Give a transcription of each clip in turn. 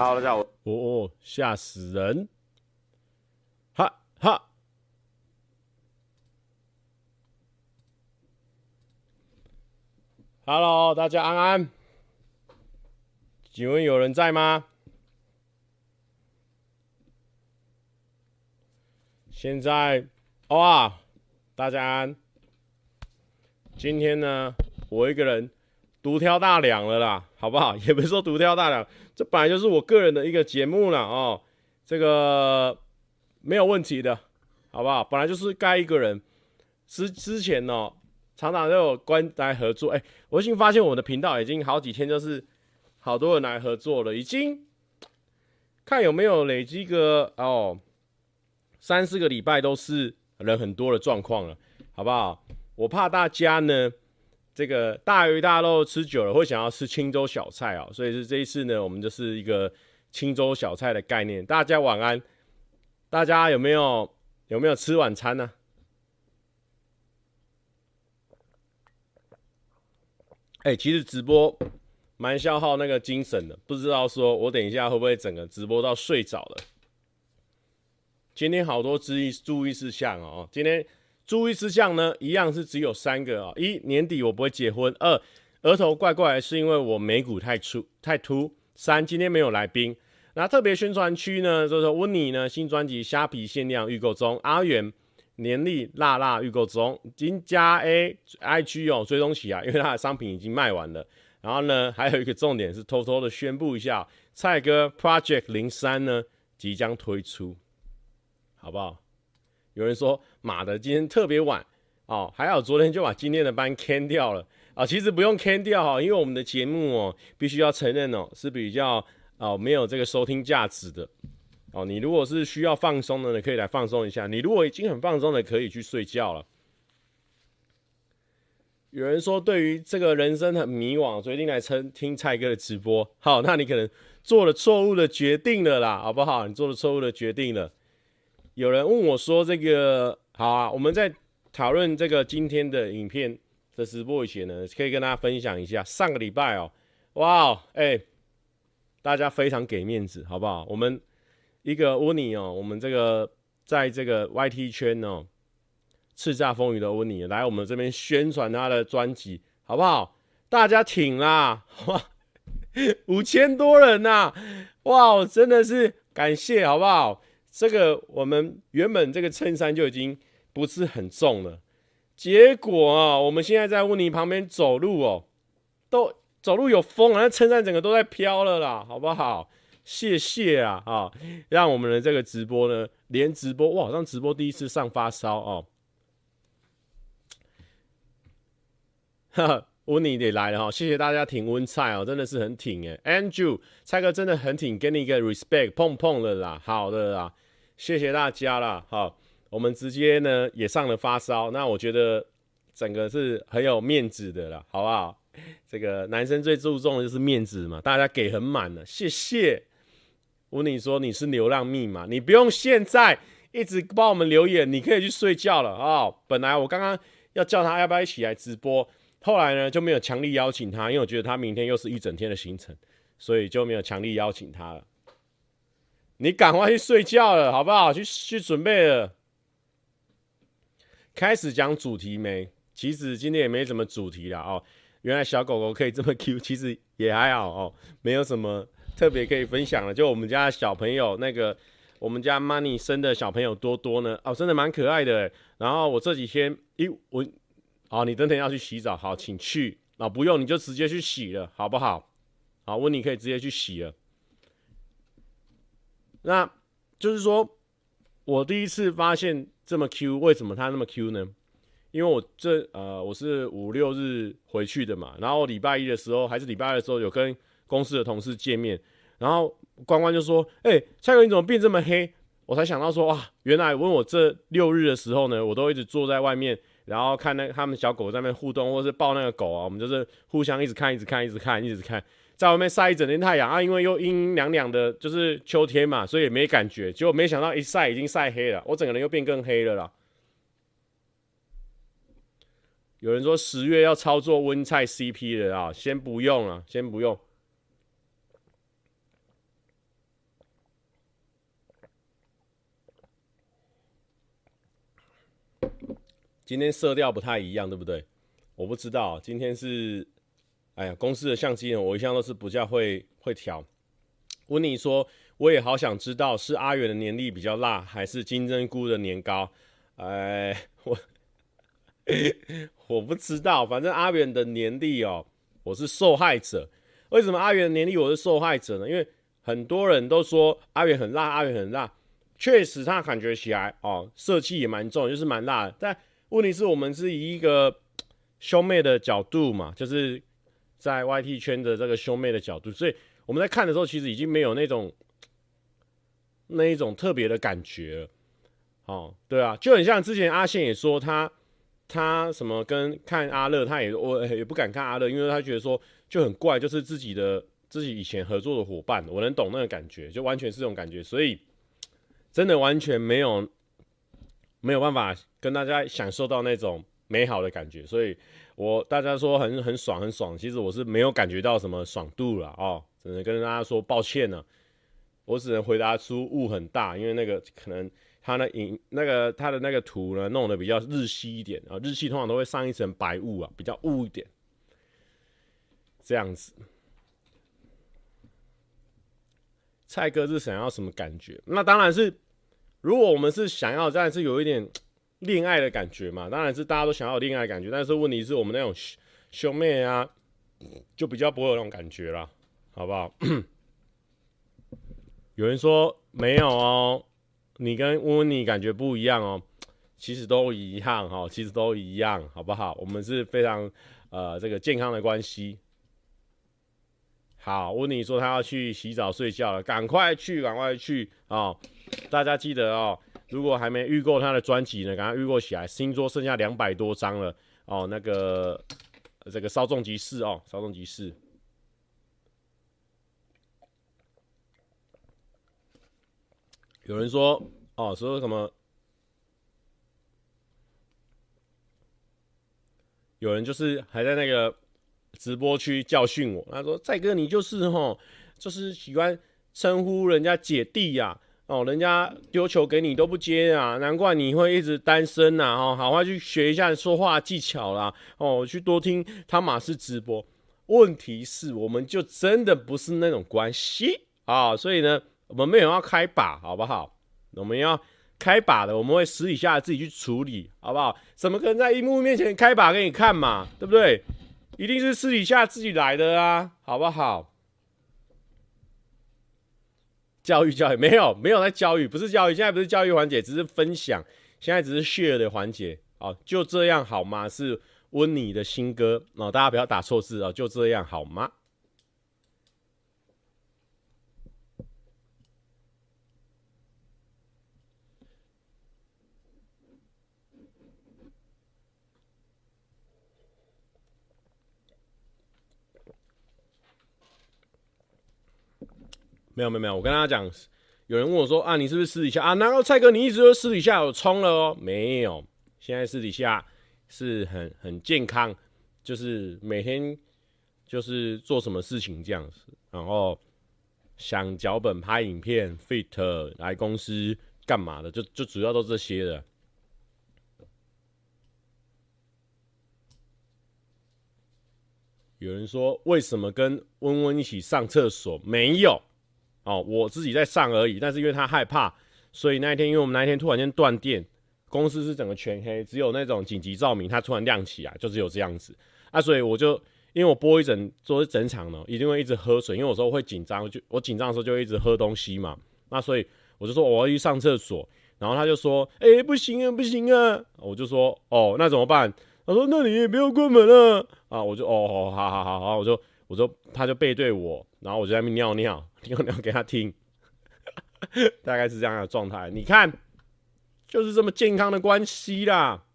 好，大家好。哦，吓死人！哈哈。Hello，大家安安。请问有人在吗？现在哇，大家安。今天呢，我一个人独挑大梁了啦，好不好？也不是说独挑大梁。这本来就是我个人的一个节目了哦，这个没有问题的，好不好？本来就是该一个人。之之前呢、哦，常常都有关来合作。哎，我已经发现我的频道已经好几天就是好多人来合作了，已经看有没有累积个哦三四个礼拜都是人很多的状况了，好不好？我怕大家呢。这个大鱼大肉吃久了会想要吃清粥小菜啊，所以是这一次呢，我们就是一个清粥小菜的概念。大家晚安，大家有没有有没有吃晚餐呢？哎，其实直播蛮消耗那个精神的，不知道说我等一下会不会整个直播到睡着了。今天好多注意注意事项哦，今天。注意事项呢，一样是只有三个啊、一年底我不会结婚。二额头怪怪是因为我眉骨太粗太凸。三今天没有来宾。那特别宣传区呢，就是温妮呢新专辑虾皮限量预购中。阿元年历辣辣预购中。金加 A IG 哦追踪起啊，因为它的商品已经卖完了。然后呢，还有一个重点是偷偷的宣布一下，蔡哥 Project 零三呢即将推出，好不好？有人说马的今天特别晚哦，还好昨天就把今天的班 can 掉了啊、其实不用 can 掉哈，因为我们的节目哦，必须要承认哦，是比较哦没有这个收听价值的哦。你如果是需要放松的，你可以来放松一下；你如果已经很放松的，可以去睡觉了。有人说对于这个人生很迷惘，决定来听听蔡哥的直播。好，那你可能做了错误的决定了啦，好不好？你做了错误的决定了。有人问我说：“这个好啊，我们在讨论这个今天的影片的直播以前呢，可以跟大家分享一下上个礼拜哦，哇，哎，大家非常给面子，好不好？我们一个温妮哦，我们这个在这个 YT 圈哦，叱咤风云的温妮来我们这边宣传他的专辑，好不好？大家挺啦，哇，五千多人呐，哇，真的是感谢，好不好？”这个我们原本这个衬衫就已经不是很重了，结果啊，我们现在在温妮旁边走路哦，都走路有风啊，那衬衫整个都在飘了啦，好不好？谢谢啊啊，让我们的这个直播呢，连直播哇，好像直播第一次上发烧哦，哈哈。温妮也来了哈，谢谢大家挺温菜哦，真的是很挺诶。Andrew 蔡哥真的很挺，给你一个 respect，碰碰了啦，好的啦，谢谢大家啦。好，我们直接呢也上了发烧，那我觉得整个是很有面子的啦，好不好？这个男生最注重的就是面子嘛，大家给很满了，谢谢。温妮说你是流浪密码，你不用现在一直帮我们留言，你可以去睡觉了啊、哦。本来我刚刚要叫他要不要一起来直播。后来呢，就没有强力邀请他，因为我觉得他明天又是一整天的行程，所以就没有强力邀请他了。你赶快去睡觉了，好不好？去去准备了。开始讲主题没？其实今天也没什么主题了哦。原来小狗狗可以这么 Q，其实也还好哦，没有什么特别可以分享的。就我们家小朋友那个，我们家 Money 生的小朋友多多呢，哦，真的蛮可爱的。然后我这几天，咦，我。好，你等等要去洗澡，好，请去啊，不用你就直接去洗了，好不好？好，温妮可以直接去洗了。那就是说，我第一次发现这么 Q，为什么他那么 Q 呢？因为我这呃，我是五六日回去的嘛，然后礼拜一的时候还是礼拜二的时候有跟公司的同事见面，然后关关就说：“哎、蔡哥你怎么变这么黑？”我才想到说，哇，原来问我这六日的时候呢，我都一直坐在外面。然后看那他们小狗在那边互动，或是抱那个狗啊，我们就是互相一直看，一直看，一直看，一直看，在外面晒一整天太阳啊，因为又阴阴凉凉的，就是秋天嘛，所以也没感觉。结果没想到一晒已经晒黑了，我整个人又变更黑了啦。有人说十月要操作温菜 CP 了啊，先不用啊，先不用。今天色调不太一样，对不对？我不知道今天是。哎呀，公司的相机呢，我一向都是比较会会调。温妮说，我也好想知道是阿远的年历比较辣，还是金针菇的年糕？哎，我 我不知道，反正阿远的年历哦，我是受害者。为什么阿远的年历我是受害者呢？因为很多人都说阿远很辣，阿远很辣，确实他感觉起来哦，色气也蛮重，就是蛮辣的，但。问题是我们是以一个兄妹的角度嘛，就是在 YT 圈的这个兄妹的角度，所以我们在看的时候，其实已经没有那种那一种特别的感觉了。哦，对啊，就很像之前阿宪也说他他什么跟看阿乐，他也我也不敢看阿乐，因为他觉得说就很怪，就是自己的自己以前合作的伙伴，我能懂那个感觉，就完全是这种感觉，所以真的完全没有。没有办法跟大家享受到那种美好的感觉，所以我大家说很很爽很爽，其实我是没有感觉到什么爽度了哦，只能跟大家说抱歉呢，我只能回答出雾很大，因为那个可能他那影那个他的那个图呢弄得比较日系一点啊，日系通常都会上一层白雾啊，比较雾一点，这样子。蔡哥是想要什么感觉？那当然是。如果我们是想要，当然是有一点恋爱的感觉嘛，当然是大家都想要恋爱的感觉，但是问题是我们那种兄妹啊，就比较不会有那种感觉了，好不好？有人说没有哦，你跟温温妮感觉不一样哦，其实都一样哈，其实都一样，好不好？我们是非常呃这个健康的关系。好，温妮说她要去洗澡睡觉了，赶快去，赶快去啊！哦大家记得哦，如果还没预购他的专辑呢，赶快预购起来。新桌剩下两百多张了哦，那个这个稍纵即逝哦，稍纵即逝。有人说哦，说什么？有人就是还在那个直播区教训我，他说：“蔡哥，你就是吼，就是喜欢称呼人家姐弟呀、”哦，人家丢球给你都不接啊，难怪你会一直单身呐！哦，好快去学一下说话技巧啦！哦，去多听汤马斯直播。问题是，我们就真的不是那种关系啊，所以呢，我们没有要开把，好不好？我们要开把的，我们会私底下自己去处理，好不好？怎么可能在荧幕面前开把给你看嘛？对不对？一定是私底下自己来的啊，好不好？教育教育没有没有在教育，不是教育，现在不是教育环节，只是分享，现在只是 share 的环节，哦，就这样好吗？是温妮的新歌哦，大家不要打错字哦，就这样好吗？没有没有没有，我跟大家讲，有人问我说啊，你是不是私底下啊？难道蔡哥你一直都私底下有冲了哦？没有，现在私底下是很很健康，就是每天就是做什么事情这样子，然后想脚本、拍影片、fit 来公司干嘛的，就就主要都这些的。有人说为什么跟温温一起上厕所？没有。哦，我自己在上而已，但是因为他害怕，所以那一天，因为我们那一天突然间断电，公司是整个全黑，只有那种紧急照明，它突然亮起来，就只有这样子。啊，所以我就因为我播一整做一整场呢，一定会一直喝水，因为有时候会紧张，就我紧张的时候就会一直喝东西嘛，那所以我就说我要去上厕所，然后他就说，哎、不行啊，不行啊，我就说，哦，那怎么办？他说，那你也不要关门了啊，我就，哦，好好好好，我就，我就，他就背对我，然后我就在那边尿尿。尿尿给他听，大概是这样的状态。你看，就是这么健康的关系啦。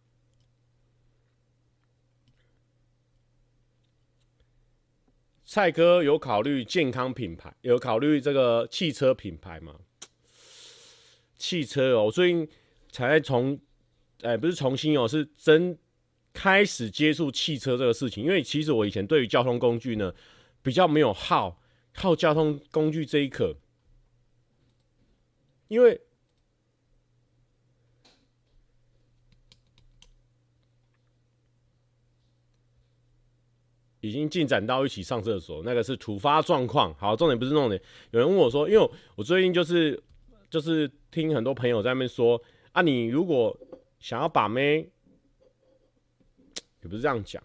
蔡哥有考虑健康品牌，有考虑这个汽车品牌吗？汽车哦，我最近才从，哎，不是重新哦，是真开始接触汽车这个事情。因为其实我以前对于交通工具呢，比较没有好。靠交通工具这一刻，因为已经进展到一起上厕所，那个是突发状况。好，重点不是重点。有人问我说，因为我最近就是就是听很多朋友在那边说啊，你如果想要把妹，也不是这样讲。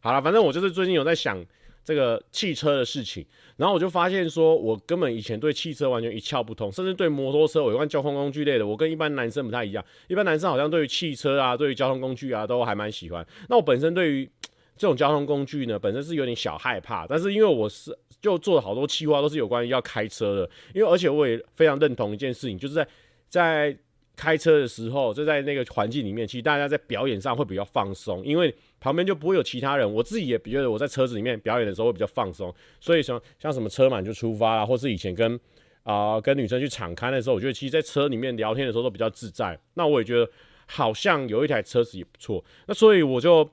好了，反正我就是最近有在想。这个汽车的事情，然后我就发现说，我根本以前对汽车完全一窍不通，甚至对摩托车、有关交通工具类的，我跟一般男生不太一样。一般男生好像对于汽车啊、对于交通工具啊，都还蛮喜欢。那我本身对于 这种交通工具呢，本身是有点小害怕。但是因为我是就做了好多企划，都是有关于要开车的。因为而且我也非常认同一件事情，就是在在开车的时候，就在那个环境里面，其实大家在表演上会比较放松，因为旁边就不会有其他人。我自己也觉得我在车子里面表演的时候会比较放松。所以像像什么车满就出发啦，或是以前跟啊、跟女生去敞开的时候，我觉得其实在车里面聊天的时候都比较自在。那我也觉得好像有一台车子也不错。那所以我就。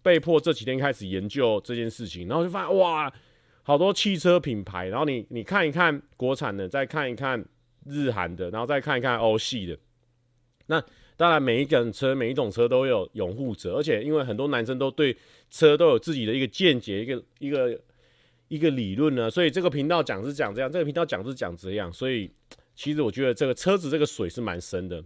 被迫这几天开始研究这件事情，然后就发现哇，好多汽车品牌，然后你你看一看国产的，再看一看日韩的，然后再看一看欧系的。那当然，每一种车每一种车都有拥护者，而且因为很多男生都对车都有自己的一个见解，一个一个一个理论呢，所以这个频道讲是讲这样，这个频道讲是讲这样，所以其实我觉得这个车子这个水是蛮深的。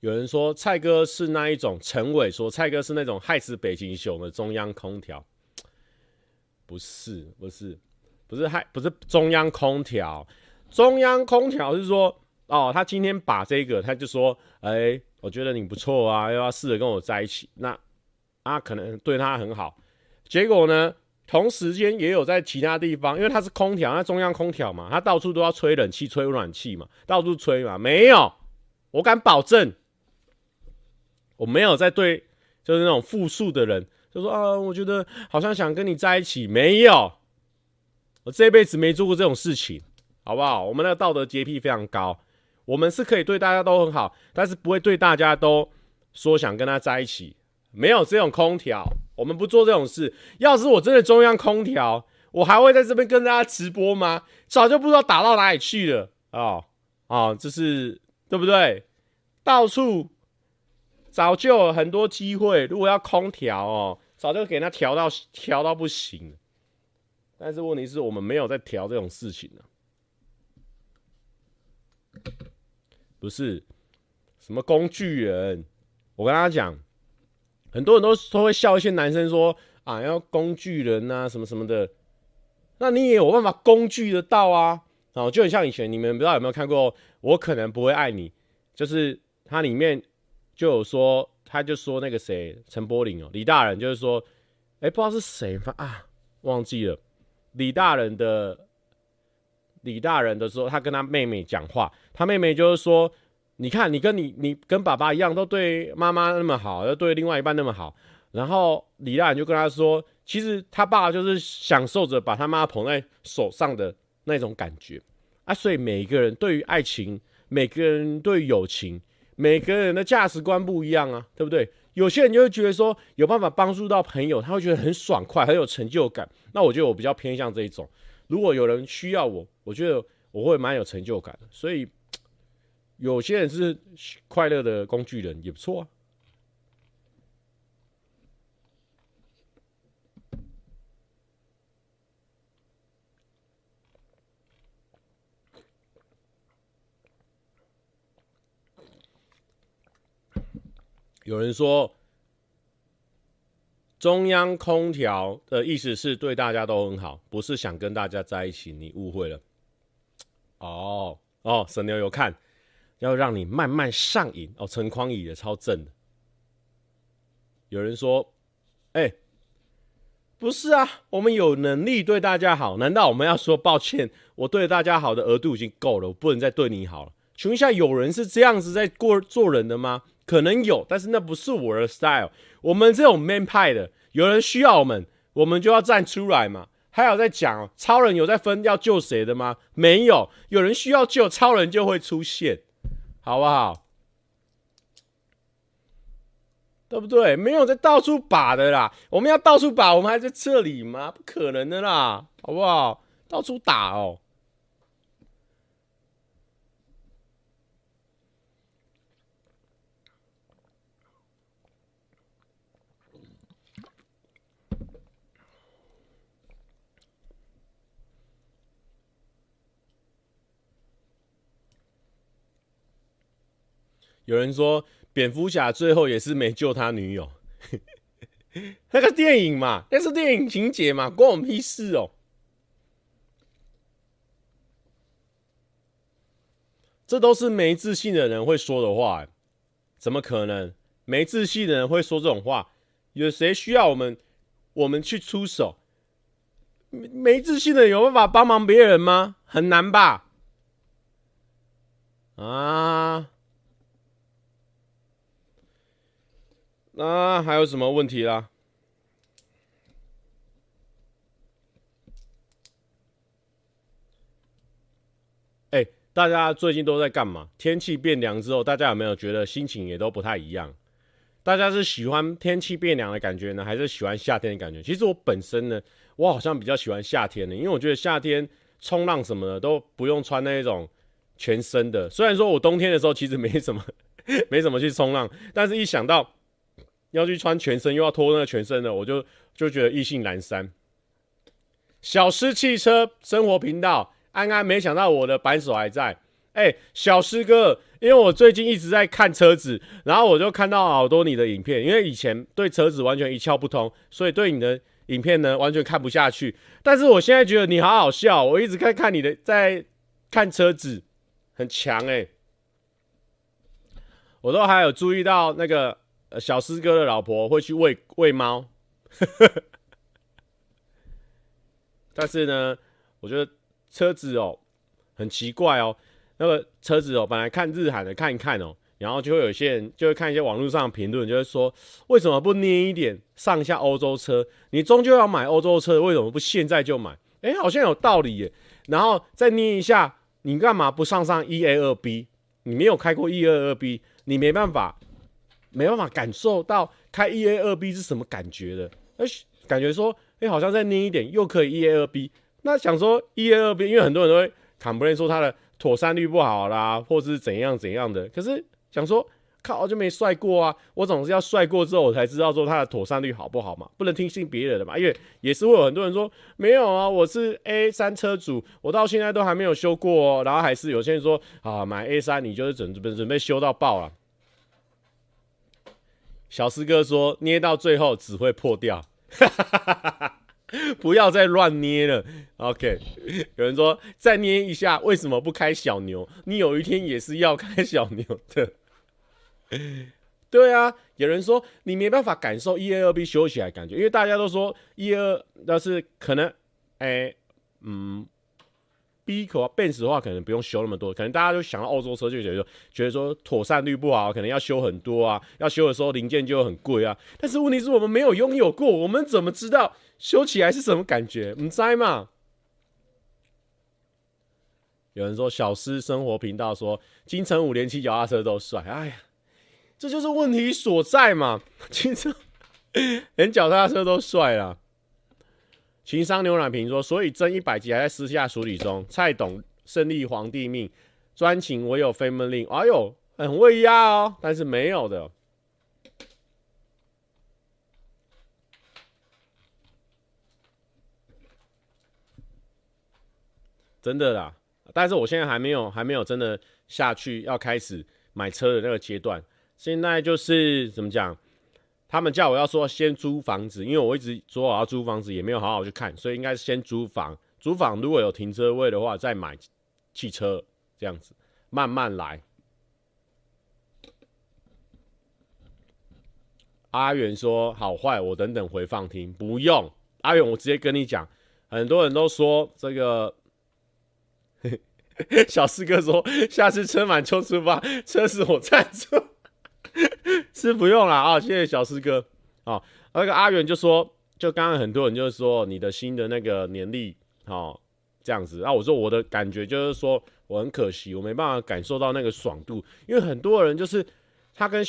有人说蔡哥是那一种，陈伟说蔡哥是那种害死北极熊的中央空调，不是不是不是还不是中央空调，中央空调是说哦，他今天把这个他就说，哎、我觉得你不错啊，要不要试着跟我在一起，那啊可能对他很好，结果呢，同时间也有在其他地方，因为他是空调，那中央空调嘛，他到处都要吹冷气、吹暖气嘛，到处吹嘛，没有，我敢保证。我没有在对，就是那种复数的人，就说啊，我觉得好像想跟你在一起，没有，我这辈子没做过这种事情，好不好？我们的道德洁癖非常高，我们是可以对大家都很好，但是不会对大家都说想跟他在一起，没有这种空调，我们不做这种事。要是我真的中央空调，我还会在这边跟大家直播吗？早就不知道打到哪里去了啊啊！这是对不对？到处。早就有很多机会，如果要空调哦，早就给他调到调到不行。但是问题是我们没有在调这种事情呢、不是什么工具人。我跟他讲，很多人都都会笑一些男生说啊，要工具人啊，什么什么的。那你也有办法工具得到啊？哦，就很像以前你们不知道有没有看过《我可能不会爱你》，就是它里面。就有说，他就说那个谁，陈柏霖哦，李大人就是说，哎、不知道是谁啊，忘记了。李大人的李大人的时候，他跟他妹妹讲话，他妹妹就是说，你看你跟你你跟爸爸一样，都对妈妈那么好，又对另外一半那么好。然后李大人就跟他说，其实他爸就是享受着把他妈捧在手上的那种感觉啊。所以每个人对于爱情，每个人对友情。每个人的价值观不一样啊，对不对？有些人就会觉得说有办法帮助到朋友，他会觉得很爽快，很有成就感。那我觉得我比较偏向这一种。如果有人需要我，我觉得我会蛮有成就感的。所以有些人是快乐的工具人，也不错啊。有人说，中央空调的意思是对大家都很好，不是想跟大家在一起。你误会了。哦哦，神牛有看，要让你慢慢上瘾。哦，陈匡宇也超正的。有人说，哎、不是啊，我们有能力对大家好，难道我们要说抱歉？我对大家好的额度已经够了，我不能再对你好了。请问一下，有人是这样子在过做人的吗？可能有，但是那不是我的 style。我们这种 man 派的，有人需要我们，我们就要站出来嘛。还有在讲，超人有在分要救谁的吗？没有，有人需要救，超人就会出现，好不好？对不对？没有在到处把的啦。我们要到处把，我们还在这里吗？不可能的啦，好不好？到处打哦。有人说蝙蝠侠最后也是没救他女友，那个电影嘛，那是电影情节嘛，关我们屁事哦。这都是没自信的人会说的话，怎么可能？没自信的人会说这种话？有谁需要我们，我们去出手？没没自信的人有办法帮忙别人吗？很难吧？啊？那还有什么问题啦？哎。大家最近都在干嘛？天气变凉之后，大家有没有觉得心情也都不太一样？大家是喜欢天气变凉的感觉呢，还是喜欢夏天的感觉？其实我本身呢，我好像比较喜欢夏天的，因为我觉得夏天冲浪什么的都不用穿那种全身的。虽然说我冬天的时候其实没什么，没什么去冲浪，但是一想到要去穿全身，又要脱那个全身的，我就就觉得意兴阑珊。小狮汽车生活频道。安安没想到我的扳手还在，哎、小师哥，因为我最近一直在看车子，然后我就看到好多你的影片，因为以前对车子完全一窍不通，所以对你的影片呢完全看不下去。但是我现在觉得你好好笑，我一直看看你的在看车子，很强哎、我都还有注意到那个呃小师哥的老婆会去喂喂猫，但是呢，我觉得。车子哦，很奇怪哦。那个车子哦，本来看日韩的看一看哦，然后就会有些人就会看一些网络上的评论，就会说为什么不捏一点上一下欧洲车？你终究要买欧洲车，为什么不现在就买？哎，好像有道理耶。然后再捏一下，你干嘛不上上 1A2B？你没有开过 1A2B，你没办法，没办法感受到开 1A2B 是什么感觉的。哎，感觉说，哎，好像再捏一点又可以 1A2B。那想说一 A 二 B，因为很多人都会 complain 说它的妥善率不好啦，或者是怎样怎样的。可是想说靠，就没帅过啊！我总是要帅过之后，我才知道说它的妥善率好不好嘛，不能听信别人的嘛。因为也是会有很多人说没有啊，我是 A 三车主，我到现在都还没有修过哦。然后还是有些人说啊，买 A 三你就是准准备准备修到爆了。小师哥说捏到最后只会破掉。不要再乱捏了，OK？有人说再捏一下，为什么不开小牛？你有一天也是要开小牛的。对啊，有人说你没办法感受一 A 二 B 修起来感觉，因为大家都说一二，但是可能，哎、嗯，B 口啊，Benz 的话可能不用修那么多，可能大家就想到澳洲车就觉得，觉得说妥善率不好，可能要修很多啊，要修的时候零件就很贵啊。但是问题是我们没有拥有过，我们怎么知道？修起来是什么感觉？唔知嘛？有人说小狮生活频道说金城武连骑脚踏车都帅，哎呀，这就是问题所在嘛！金城 连脚踏车都帅了。情商牛奶瓶说，所以争一百集还在私下处理中。蔡董胜利皇帝命专情唯有 family，哎呦，很会压哦，但是没有的。真的啦，但是我现在还没有还没有真的下去要开始买车的那个阶段。现在就是怎么讲，他们叫我要说先租房子，因为我一直说我要租房子，也没有好好去看，所以应该是先租房。租房如果有停车位的话，再买汽车这样子，慢慢来。阿远说好坏，我等等回放听，不用。阿远，我直接跟你讲，很多人都说这个。小四哥说：“下次车满就出发，车是我赞助，是不用了啊。”谢谢小师哥。哦，那个阿元就说：“就刚刚很多人就是说你的新的那个年历，哦，这样子。”啊，我说我的感觉就是说我很可惜，我没办法感受到那个爽度，因为很多人就是他跟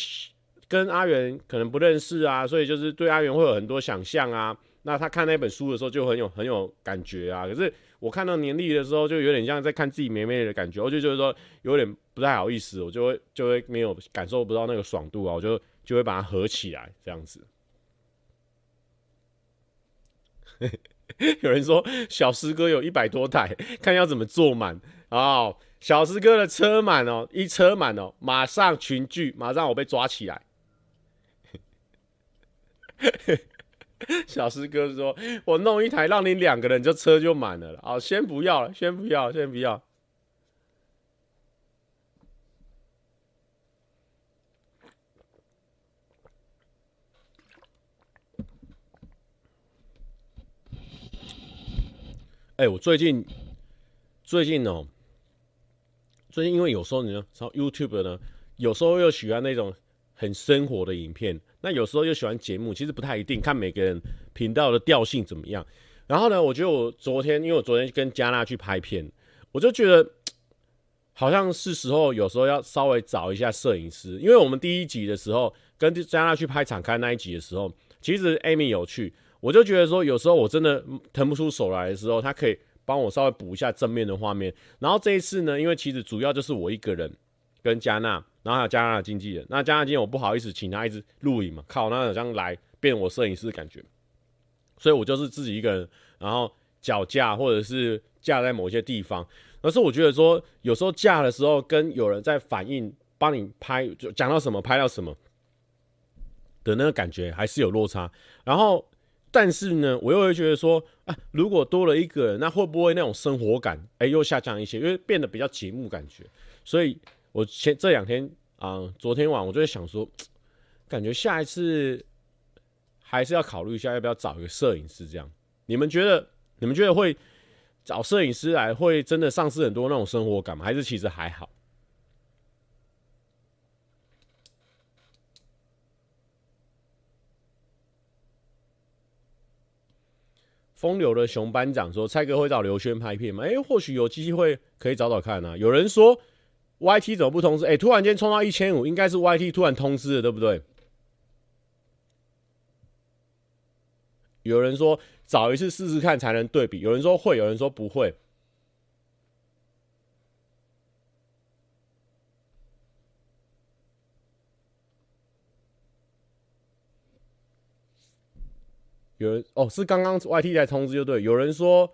跟阿元可能不认识啊，所以就是对阿元会有很多想象啊。那他看那本书的时候就很有很有感觉啊，可是。我看到年历的时候，就有点像在看自己妹妹的感觉，我就觉得说有点不太好意思，我就会就会没有感受不到那个爽度啊，我就就会把它合起来这样子。有人说小师哥有一百多台，看要怎么坐满哦。小师哥的车满哦，一车满哦，马上群聚，马上我被抓起来。小师哥说：“我弄一台，让你两个人就车就满了了。”哦，先不要了，先不要，先不要。哎、我最近最近哦，最近因为有时候你呢，上 YouTube 呢，有时候又喜欢那种很生活的影片，那有时候又喜欢节目，其实不太一定，看每个人频道的调性怎么样。然后呢，我觉得我昨天，因为我昨天跟加纳去拍片，我就觉得好像是时候，有时候要稍微找一下摄影师，因为我们第一集的时候跟加纳去拍敞开那一集的时候，其实 Amy 有去。我就觉得说，有时候我真的腾不出手来的时候，他可以帮我稍微补一下正面的画面。然后这一次呢，因为其实主要就是我一个人跟加纳，然后还有加纳的经纪人。那加纳经纪人我不好意思请他一直录影嘛，靠，那好像来变我摄影师的感觉。所以我就是自己一个人，然后脚架或者是架在某些地方。而是我觉得说，有时候架的时候跟有人在反应，帮你拍，就讲到什么拍到什么的那个感觉还是有落差。然后。但是呢，我又会觉得说，啊，如果多了一个人，那会不会那种生活感，哎、又下降一些？因为变得比较节目感觉。所以，我前这两天啊、昨天晚我就在想说，感觉下一次还是要考虑一下，要不要找一个摄影师这样。你们觉得？你们觉得会找摄影师来，会真的丧失很多那种生活感吗？还是其实还好？风流的熊班长说：“蔡哥会找刘轩拍片吗？哎、或许有机会可以找找看啊。有人说 YT 怎么不通知？哎、突然间冲到一千五，应该是 YT 突然通知的，对不对？有人说找一次试试看才能对比，有人说会，有人说不会。”有人哦，是刚刚 YT 在通知就对。有人说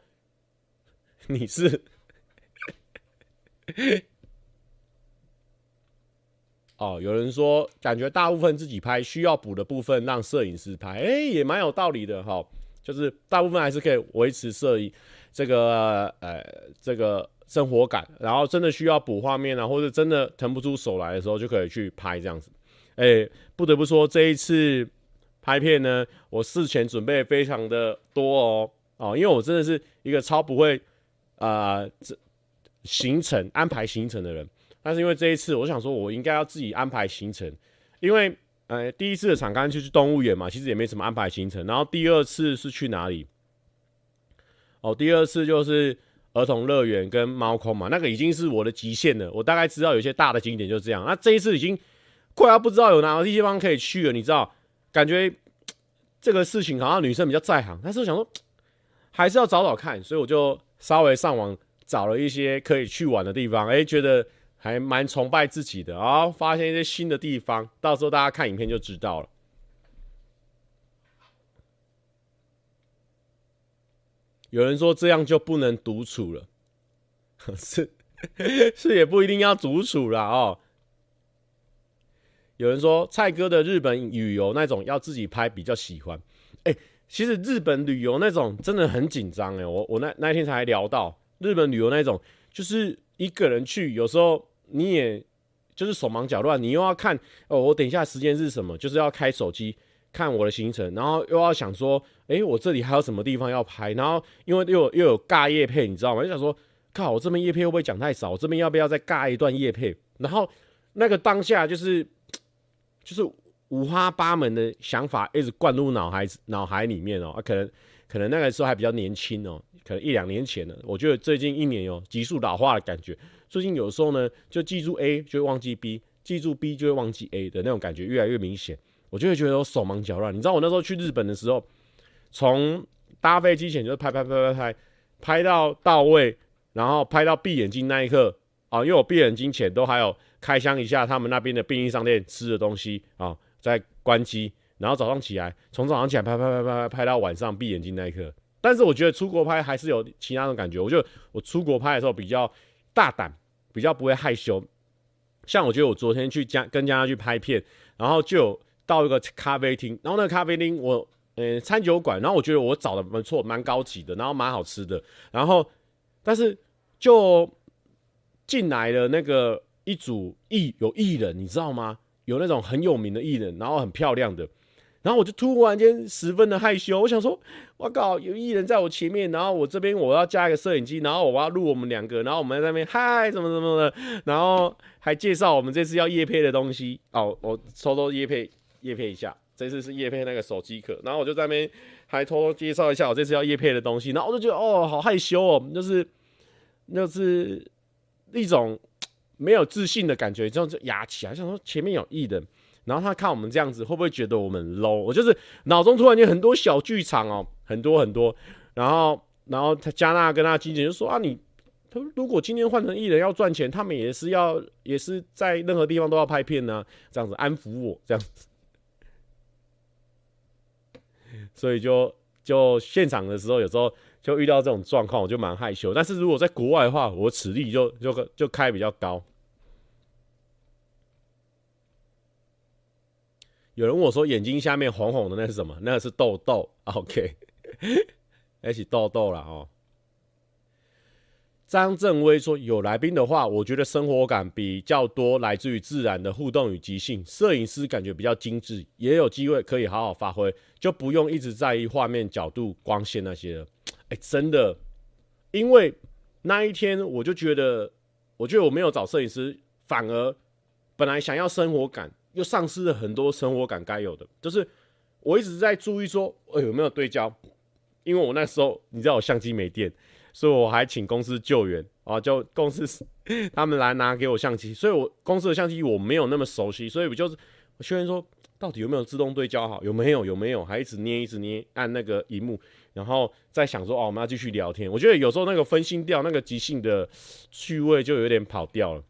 你是哦，有人说感觉大部分自己拍，需要补的部分让摄影师拍，哎、也蛮有道理的哈。就是大部分还是可以维持摄影这个呃这个生活感，然后真的需要补画面啊，或者真的腾不出手来的时候，就可以去拍这样子。哎、不得不说这一次。拍片呢，我事前准备非常的多哦。哦，因为我真的是一个超不会啊这、行程安排行程的人，但是因为这一次，我想说我应该要自己安排行程，因为呃第一次的场勘就去动物园嘛，其实也没什么安排行程，然后第二次是去哪里？哦，第二次就是儿童乐园跟猫空嘛，那个已经是我的极限了，我大概知道有些大的景点就这样，那这一次已经快要不知道有哪个地方可以去了，你知道？感觉这个事情好像女生比较在行，但是我想说 还是要找找看，所以我就稍微上网找了一些可以去玩的地方，哎，觉得还蛮崇拜自己的，然后发现一些新的地方，到时候大家看影片就知道了。有人说这样就不能独处了，是 是也不一定要独处了哦。有人说蔡哥的日本旅游那种要自己拍比较喜欢，哎、其实日本旅游那种真的很紧张哎，我我那那天才聊到日本旅游那种，就是一个人去，有时候你也就是手忙脚乱，你又要看哦，我等一下时间是什么，就是要开手机看我的行程，然后又要想说，哎、我这里还有什么地方要拍，然后因为又又有尬业配，你知道吗？就想说，靠，我这边业配会不会讲太少？我这边要不要再尬一段业配？然后那个当下就是。就是五花八门的想法一直灌入脑海脑海里面哦、可能可能那个时候还比较年轻哦、可能一两年前呢，我觉得最近一年有急速老化的感觉。最近有时候呢，就记住 A 就会忘记 B，记住 B 就会忘记 A 的那种感觉越来越明显。我就会觉得我手忙脚乱。你知道我那时候去日本的时候，从搭飞机前就拍拍拍拍拍，拍到到位，然后拍到闭眼睛那一刻啊，因为我闭眼睛前都还有。开箱一下他们那边的便利商店吃的东西啊，再关机，然后早上起来，从早上起来拍拍拍拍拍拍到晚上闭眼睛那一刻，但是我觉得出国拍还是有其他的感觉。我觉得我出国拍的时候比较大胆，比较不会害羞。像我觉得我昨天去加跟家去拍片，然后就有到一个咖啡厅，然后那个咖啡厅我嗯餐酒馆，然后我觉得我找的不错，蛮高级的，然后蛮好吃的，然后但是就进来了那个一组艺有艺人，你知道吗？有那种很有名的艺人，然后很漂亮的。然后我就突然间十分的害羞，我想说，我靠，有艺人在我前面，然后我这边我要加一个摄影机，然后我要录我们两个，然后我们在那边嗨，怎么怎么的，然后还介绍我们这次要业配的东西哦，我偷偷业配业配一下，这次是业配那个手机壳，然后我就在那边还偷偷介绍一下我这次要业配的东西，然后我就觉得哦，好害羞哦，就是就是一种没有自信的感觉，这样就压起来，想说前面有艺人。然后他看我们这样子，会不会觉得我们 low？我就是脑中突然间很多小剧场哦，很多很多。然后，然后他加纳跟他经纪人就说啊，你他如果今天换成艺人要赚钱，他们也是要，也是在任何地方都要拍片呢、这样子安抚我这样子。所以就就现场的时候，有时候就遇到这种状况，我就蛮害羞。但是如果在国外的话，我实力就就就开比较高。有人问我说：“眼睛下面红红的那是什么？”那个是痘痘。OK，一起痘痘了哦。张正威说：“有来宾的话，我觉得生活感比较多，来自于自然的互动与即兴。摄影师感觉比较精致，也有机会可以好好发挥，就不用一直在意画面角度、光线那些了。”真的，因为那一天我就觉得，我觉得我没有找摄影师，反而本来想要生活感。又丧失了很多生活感该有的，就是我一直在注意说，哎，有没有对焦？因为我那时候你知道我相机没电，所以我还请公司救援啊，就公司 他们来拿给我相机，所以我公司的相机我没有那么熟悉，所以我就是我确认说到底有没有自动对焦好，有没有？有没有，还一直捏一直捏按那个荧幕，然后再想说哦，我们要继续聊天。我觉得有时候那个分心掉，那个即兴的趣味就有点跑掉了。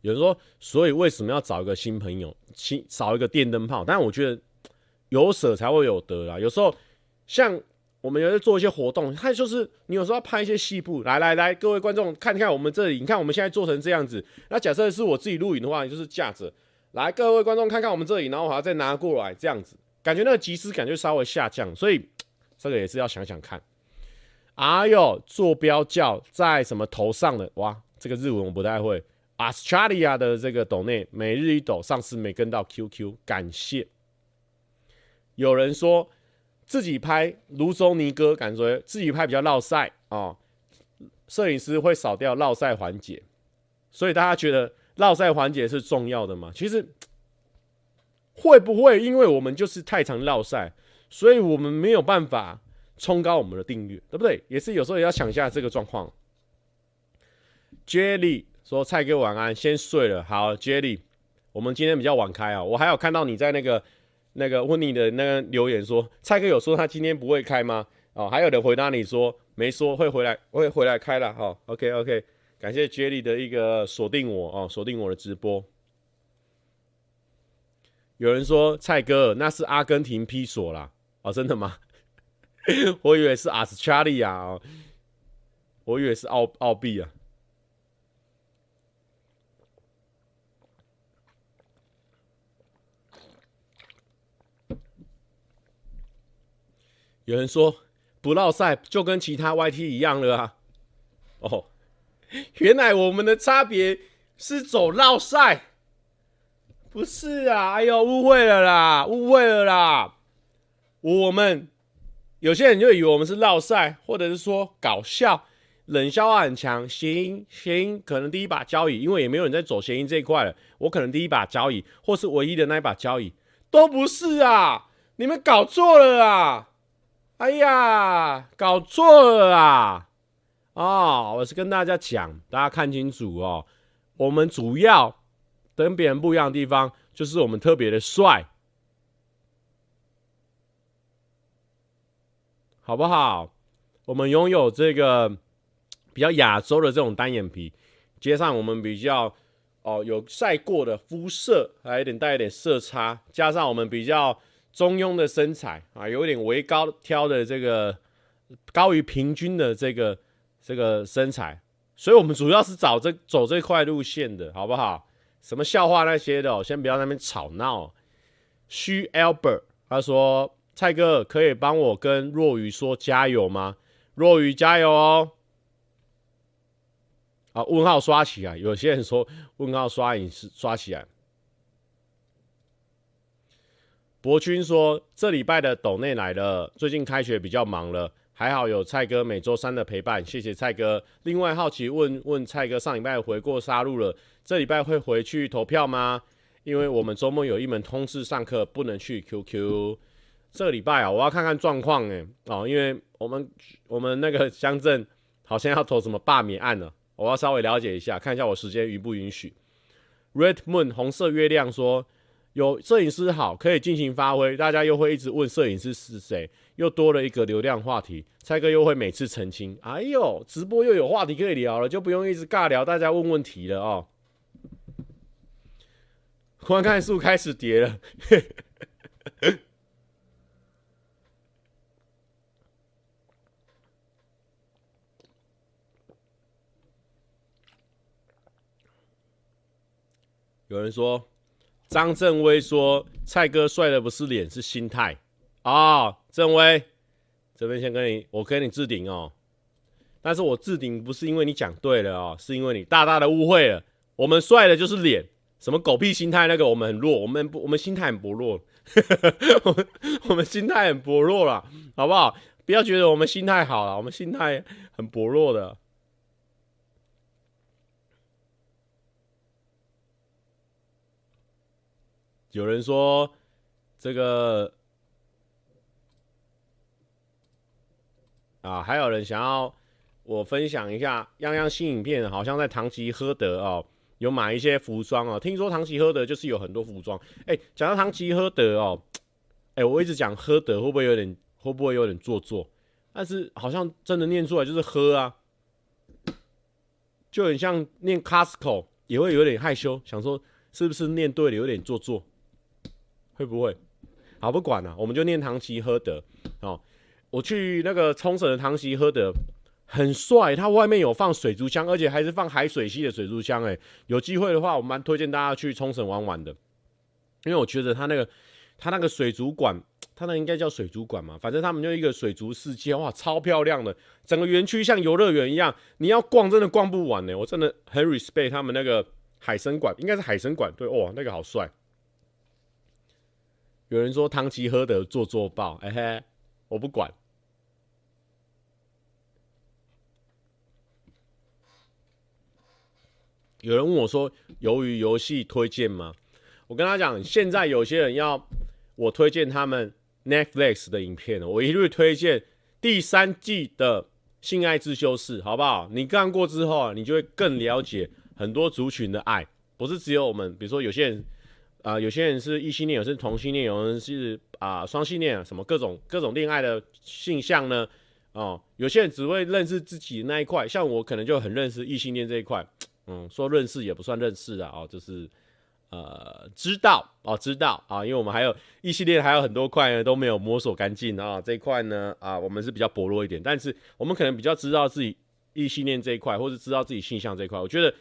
有人说，所以为什么要找一个新朋友，新少一个电灯泡？但我觉得有舍才会有得啊。有时候像我们有在做一些活动，他就是你有时候要拍一些细部，来来来，各位观众看看我们这里，你看我们现在做成这样子。那假设是我自己录影的话，就是架着来，各位观众看看我们这里，然后我还要再拿过来这样子，感觉那个即视感就稍微下降。所以这个也是要想想看。哎呦，坐标叫在什么头上的？哇，这个日文我不太会。Australia 的这个斗内每日一斗，上次没跟到 QQ，感谢。有人说自己拍芦洲尼哥，感觉自己拍比较落赛啊，摄影师会少掉落赛环节，所以大家觉得落赛环节是重要的吗？其实会不会因为我们就是太常落赛，所以我们没有办法冲高我们的订阅，对不对？也是有时候也要想一下这个状况。Jelly。说蔡哥晚安，先睡了。好，Jelly，我们今天比较晚开啊。我还有看到你在那个那个问你的那个留言说，蔡哥有说他今天不会开吗？哦，还有人回答你说没说会回来，会回来开了。好，OK OK，感谢 Jelly 的一个锁定我哦，锁定我的直播。有人说蔡哥那是阿根廷披索啦，哦，真的吗？我以为是 Australia 哦，我以为是澳澳币啊。有人说不绕赛就跟其他 YT 一样了啊！哦，原来我们的差别是走绕赛，不是啊！哎呦，误会了啦，误会了啦！我们有些人就以为我们是绕赛，或者是说搞笑，冷笑话很强，谐音谐音可能第一把交椅，因为也没有人在走谐音这一块了，我可能第一把交椅，或是唯一的那一把交椅，都不是啊！你们搞错了啊！哎呀，搞错了啊！哦，我是跟大家讲，大家看清楚哦。我们主要跟别人不一样的地方，就是我们特别的帅，好不好？我们拥有这个比较亚洲的这种单眼皮，加上我们比较哦，有晒过的肤色，还有点带一点色差，加上我们比较中庸的身材啊，有点微高挑的这个高于平均的这个这个身材，所以我们主要是找这走这块路线的，好不好？什么笑话那些的，哦先不要那边吵闹。虚 Albert 他说：“蔡哥可以帮我跟若愚说加油吗？若愚加油哦！”啊，问号刷起来，有些人说问号刷影是刷起来。博君说：“这礼拜的斗内来了，最近开学比较忙了，还好有蔡哥每周三的陪伴，谢谢蔡哥。另外好奇问问蔡哥，上礼拜回过沙鹿了，这礼拜会回去投票吗？”因为我们周末有一门通识上课，不能去 QQ。这个礼拜啊，我要看看状况诶。哦，因为我们我们那个乡镇好像要投什么罢免案了，我要稍微了解一下，看一下我时间允不允许。Red Moon 红色月亮说，有摄影师好，可以尽情发挥，大家又会一直问摄影师是谁，又多了一个流量话题。蔡哥又会每次澄清，哎呦，直播又有话题可以聊了，就不用一直尬聊，大家问问题了哦。观看数开始跌了，有人说张正威说蔡哥帅的不是脸是心态啊，正威这边先跟你我跟你置顶哦，但是我置顶不是因为你讲对了哦，是因为你大大的误会了，我们帅的就是脸。什么狗屁心态？那个我们很弱，我们不，我们心态很薄弱，我 们我们心态很薄弱了，好不好？不要觉得我们心态好了，我们心态很薄弱的。有人说这个啊，还有人想要我分享一下样样新影片，好像在唐吉诃德哦。有买一些服装哦，听说唐吉诃德就是有很多服装。哎，讲到唐吉诃德哦，哎，我一直讲喝德会不会有点会不会有点做作？但是好像真的念出来就是喝啊，就很像念 Costco 也会有点害羞，想说是不是念对了有点做作？会不会？好，不管了，我们就念唐吉诃德哦。我去那个冲绳的唐吉诃德。很帅，它外面有放水族箱，而且还是放海水系的水族箱。哎，有机会的话，我蛮推荐大家去冲绳玩玩的，因为我觉得它那个它那个水族馆，它那应该叫水族馆嘛，反正他们就一个水族世界，哇，超漂亮的，整个园区像游乐园一样，你要逛真的逛不完呢。我真的很 respect 他们那个海参馆，应该是海参馆，对，哇，那个好帅。有人说唐吉诃德做作报，哎嘿，我不管。有人问我说：“由于游戏推荐吗？”我跟他讲，现在有些人要我推荐他们 Netflix 的影片，我一律推荐第三季的《性爱自修室》，好不好？你看过之后啊，你就会更了解很多族群的爱，不是只有我们。比如说，有些人啊、有些人是异性恋，有些是同性恋，有人是啊双性恋，什么各种各种恋爱的性向呢？哦，有些人只会认识自己那一块，像我可能就很认识异性恋这一块。嗯，说认识也不算认识啊，哦，就是呃知道哦，知道啊，因为我们还有异性恋，还有很多块呢都没有摸索干净啊，这一块呢啊，我们是比较薄弱一点，但是我们可能比较知道自己异性恋这一块，或者知道自己性向这一块，我觉得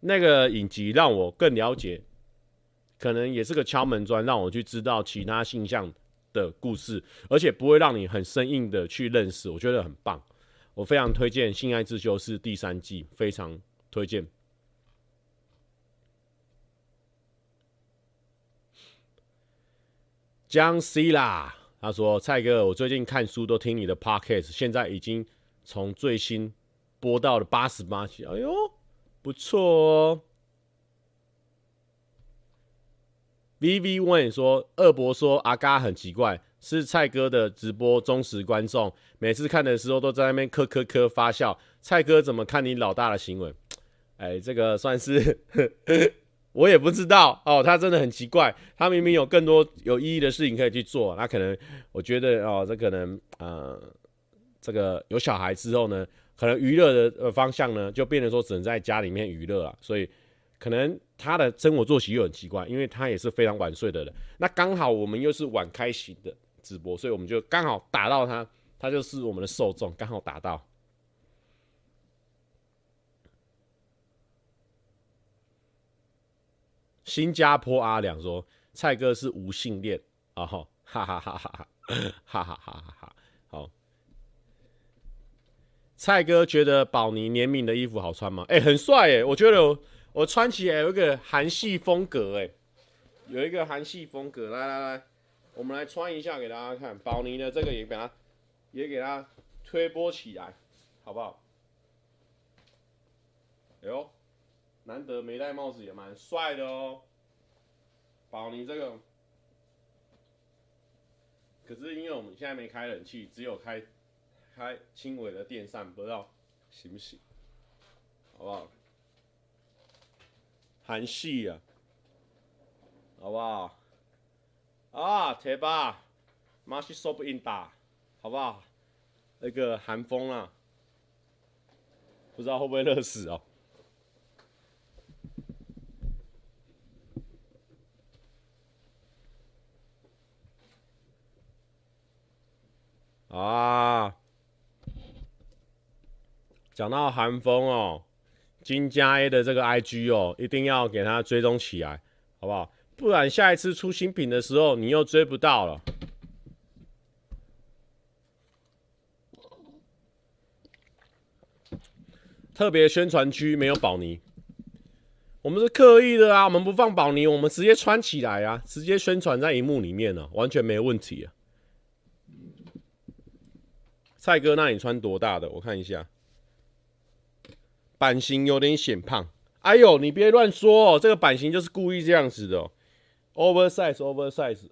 那个影集让我更了解，可能也是个敲门砖，让我去知道其他性向的故事，而且不会让你很生硬的去认识，我觉得很棒，我非常推荐《性爱自修室》第三季，非常推荐。江西啦，他说：“蔡哥，我最近看书都听你的 podcast，现在已经从最新播到了八十八集，哎呦，不错哦。”VV 问说：“二伯说阿嘎很奇怪，是蔡哥的直播忠实观众，每次看的时候都在那边咳咳咳发笑。蔡哥怎么看你老大的行为？哎，这个算是。”我也不知道哦，他真的很奇怪，他明明有更多有意义的事情可以去做，那可能我觉得哦，这可能呃，这个有小孩之后呢，可能娱乐的呃方向呢，就变成说只能在家里面娱乐了，所以可能他的生活作息又很奇怪，因为他也是非常晚睡的人。那刚好我们又是晚开型的直播，所以我们就刚好打到他，他就是我们的受众，刚好打到。新加坡阿良说：“蔡哥是无性恋哦，哈哈哈哈哈哈哈哈哈哈！好，蔡哥觉得宝妮联名的衣服好穿吗？哎、很帅哎，我觉得。”我。穿起来有一个韩系风格，哎，有一个韩系风格。来来来，我们来穿一下给大家看。宝妮的这个也给它，也给它推波起来，好不好？哎呦，难得没戴帽子也蛮帅的哦。宝妮这个，可是因为我们现在没开冷气，只有开开轻微的电扇，不知道行不行，好不好？韩系啊，好不好？啊，贴吧，马西说不应打，好不好？那个韩风啊，不知道会不会热死哦。啊，讲到韩风哦。金加 A 的这个 IG 哦，一定要给他追踪起来，好不好？不然下一次出新品的时候，你又追不到了。特别宣传区没有宝尼，我们是刻意的啊，我们不放宝尼，我们直接穿起来啊，直接宣传在荧幕里面呢，完全没问题啊。蔡哥，那你穿多大的？我看一下。版型有点显胖，哎呦，你别乱说哦，这个版型就是故意这样子的哦，oversize，oversize，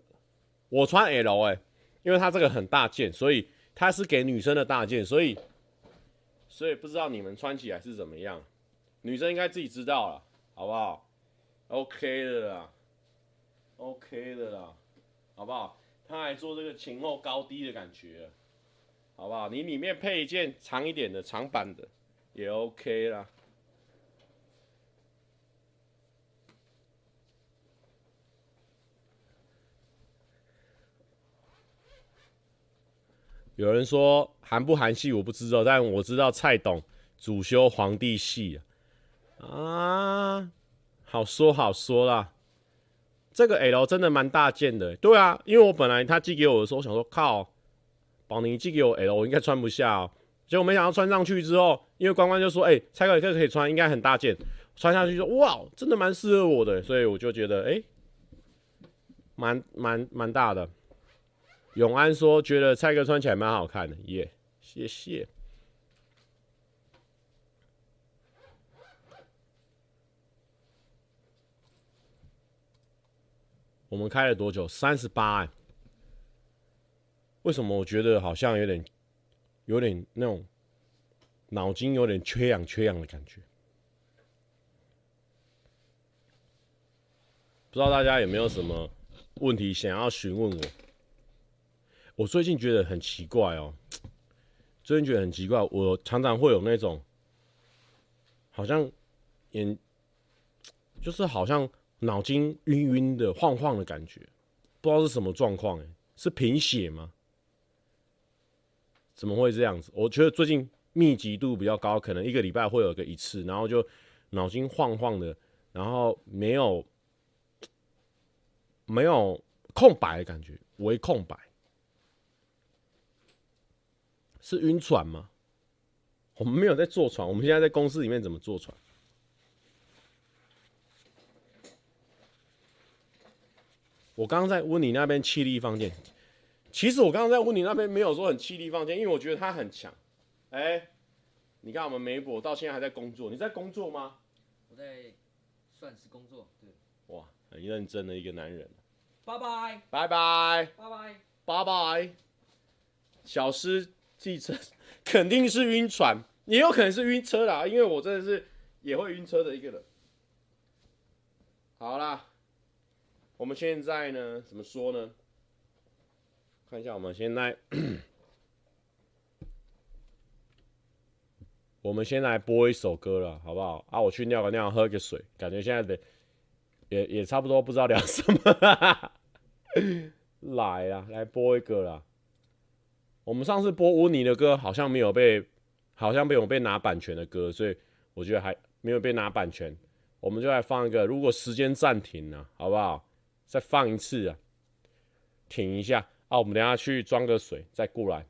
我穿 L 哎，因为它这个很大件，所以它是给女生的大件，所以，所以不知道你们穿起来是怎么样，女生应该自己知道了，好不好？OK 的啦，OK 的啦，好不好？他还做这个前后高低的感觉，好不好？你里面配一件长一点的长版的。也 OK 啦。有人说韩不韩系我不知道，但我知道蔡董主修皇帝系啊，好说好说啦。这个 L 真的蛮大件的，对啊，因为我本来他寄给我的时候，我想说靠，宝宁寄给我 L，我应该穿不下哦。结果没想到穿上去之后，因为关关就说：“哎、蔡哥，你可以穿，应该很大件。”穿下去说：“哇，真的蛮适合我的。”所以我就觉得，哎、蛮蛮蛮大的。永安说：“觉得蔡哥穿起来蛮好看的。”耶，谢谢。我们开了多久？三十八哎。为什么我觉得好像有点？有点那种脑筋有点缺氧缺氧的感觉，不知道大家有没有什么问题想要询问我？我最近觉得很奇怪哦，最近觉得很奇怪，我常常会有那种好像眼就是好像脑筋晕晕的、晃晃的感觉，不知道是什么状况哎，是贫血吗？怎么会这样子？我觉得最近密集度比较高，可能一个礼拜会有个一次，然后就脑筋晃晃的，然后没有没有空白的感觉，为空白，是晕船吗？我们没有在坐船，我们现在在公司里面怎么坐船？我刚刚在问你那边气力放电。其实我刚刚在问你那边没有说很气力放箭，因为我觉得他很强。哎、欸，你看我们梅博到现在还在工作，你在工作吗？我在算是工作，对。哇，很认真的一个男人。拜拜。拜拜。拜拜。拜拜。小师汽车肯定是晕船，也有可能是晕车啦，因为我真的是也会晕车的一个人。好啦，我们现在呢，怎么说呢？看一下，我们现在 我们先来播一首歌了，好不好？啊，我去尿个尿，喝个水，感觉现在的也也差不多，不知道聊什么。来啊，来播一个啦。我们上次播污泥的歌，好像没有被，好像没有被拿版权的歌，所以我觉得还没有被拿版权。我们就来放一个，如果时间暂停了，好不好？再放一次啊，停一下好，我们等下去装个水，再过来。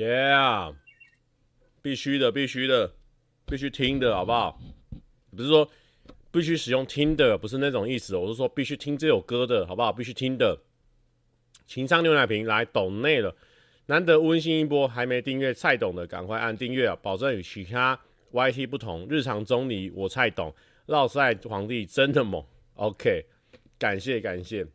Yeah，必须的，必须的，必须听的，好不好？不是说必须使用听的，不是那种意思。我是说必须听这首歌的，好不好？必须听的。情商牛奶瓶来懂内了，难得温馨一波，还没订阅蔡董的，赶快按订阅啊！保证与其他 YT 不同，日常中你我蔡董，绕赛皇帝真的猛。OK，感谢感谢。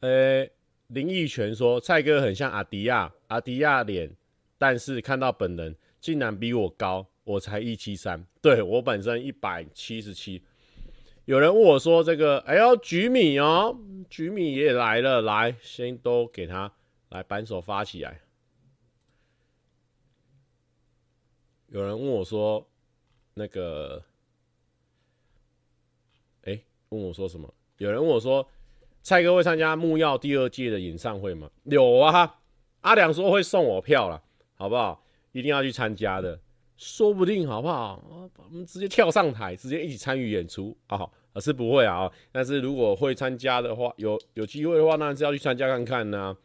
诶、林奕泉说：“蔡哥很像阿迪亚，阿迪亚脸，但是看到本人竟然比我高，我才一七三，对我本身一百七十七。有人问我说：‘这个，哎呦，橘米哦，橘米也来了，来，先都给他来扳手发起来。’有人问我说：‘那个，哎、问我说什么？’有人问我说。”蔡哥会参加木曜第二届的演唱会吗？有啊，阿良说会送我票了，好不好？一定要去参加的，说不定好不好？我们直接跳上台，直接一起参与演出啊！是不会啊，但是如果会参加的话，有有机会的话，当然是要去参加看看呢、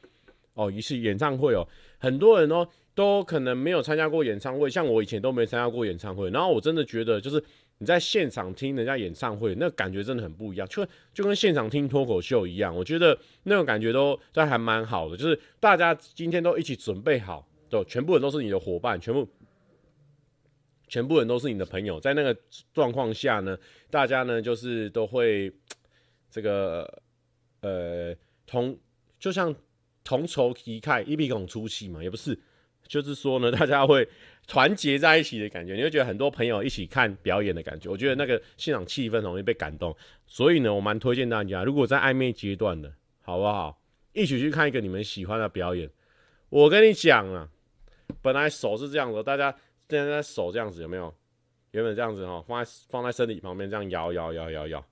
哦，一次演唱会哦，很多人哦都可能没有参加过演唱会，像我以前都没参加过演唱会，然后我真的觉得就是。你在现场听人家演唱会，那感觉真的很不一样，就就跟现场听脱口秀一样。我觉得那种感觉都都还蛮好的，就是大家今天都一起准备好，都全部人都是你的伙伴，全部全部人都是你的朋友。在那个状况下呢，大家呢就是都会这个呃同就像同仇敌忾，一鼻孔出气嘛，也不是，就是说呢，大家会。团结在一起的感觉，你会觉得很多朋友一起看表演的感觉。我觉得那个现场气氛容易被感动，所以呢，我蛮推荐大家，如果在暧昧阶段的，好不好？一起去看一个你们喜欢的表演。我跟你讲啊，本来手是这样的，大家现在手这样子有没有？原本这样子哈，放在放在身体旁边这样摇摇摇摇摇，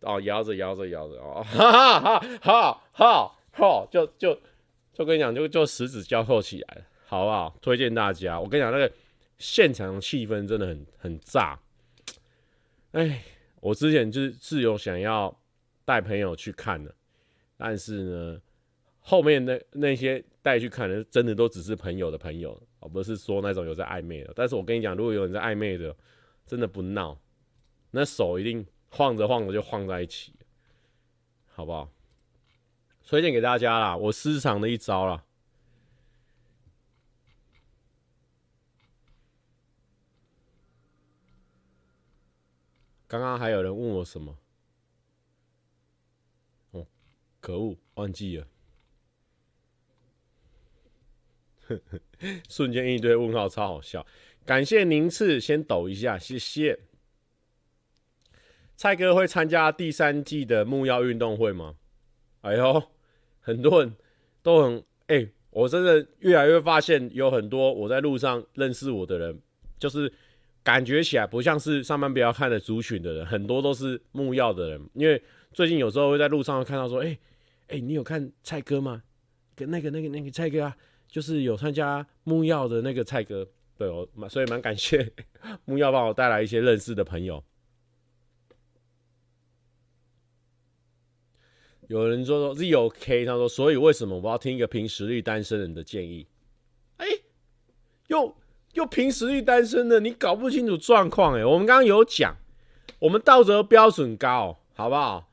哦，摇着摇着摇着哦，哈哈哈，哈哈，就就就跟你讲，就就十指交扣起来了。好不好？推荐大家。我跟你讲，那个现场气氛真的很很炸。哎，我之前就是是有想要带朋友去看的，但是呢，后面那那些带去看的，真的都只是朋友的朋友，而不是说那种有在暧昧的。但是我跟你讲，如果有人在暧昧的，真的不闹，那手一定晃着晃着就晃在一起，好不好？推荐给大家啦，我私藏的一招啦。刚刚还有人问我什么？哦，可恶，忘记了。瞬间一堆问号，超好笑。感谢宁次，先抖一下，谢谢。蔡哥会参加第三季的木曜运动会吗？哎呦，很多人都很哎、我真的越来越发现，有很多我在路上认识我的人，就是。感觉起来不像是上班不要看的族群的人，很多都是木曜的人。因为最近有时候会在路上看到说，哎、哎、你有看蔡哥吗？跟那个那个那个蔡哥啊，就是有参加木曜的那个蔡哥。对我，所以蛮感谢 木曜帮我带来一些认识的朋友。有人说说 ZOK，他说，所以为什么我要听一个凭实力单身人的建议？哎、欸，又。又凭实力单身的，你搞不清楚状况哎。我们刚刚有讲，我们道德标准高，好不好？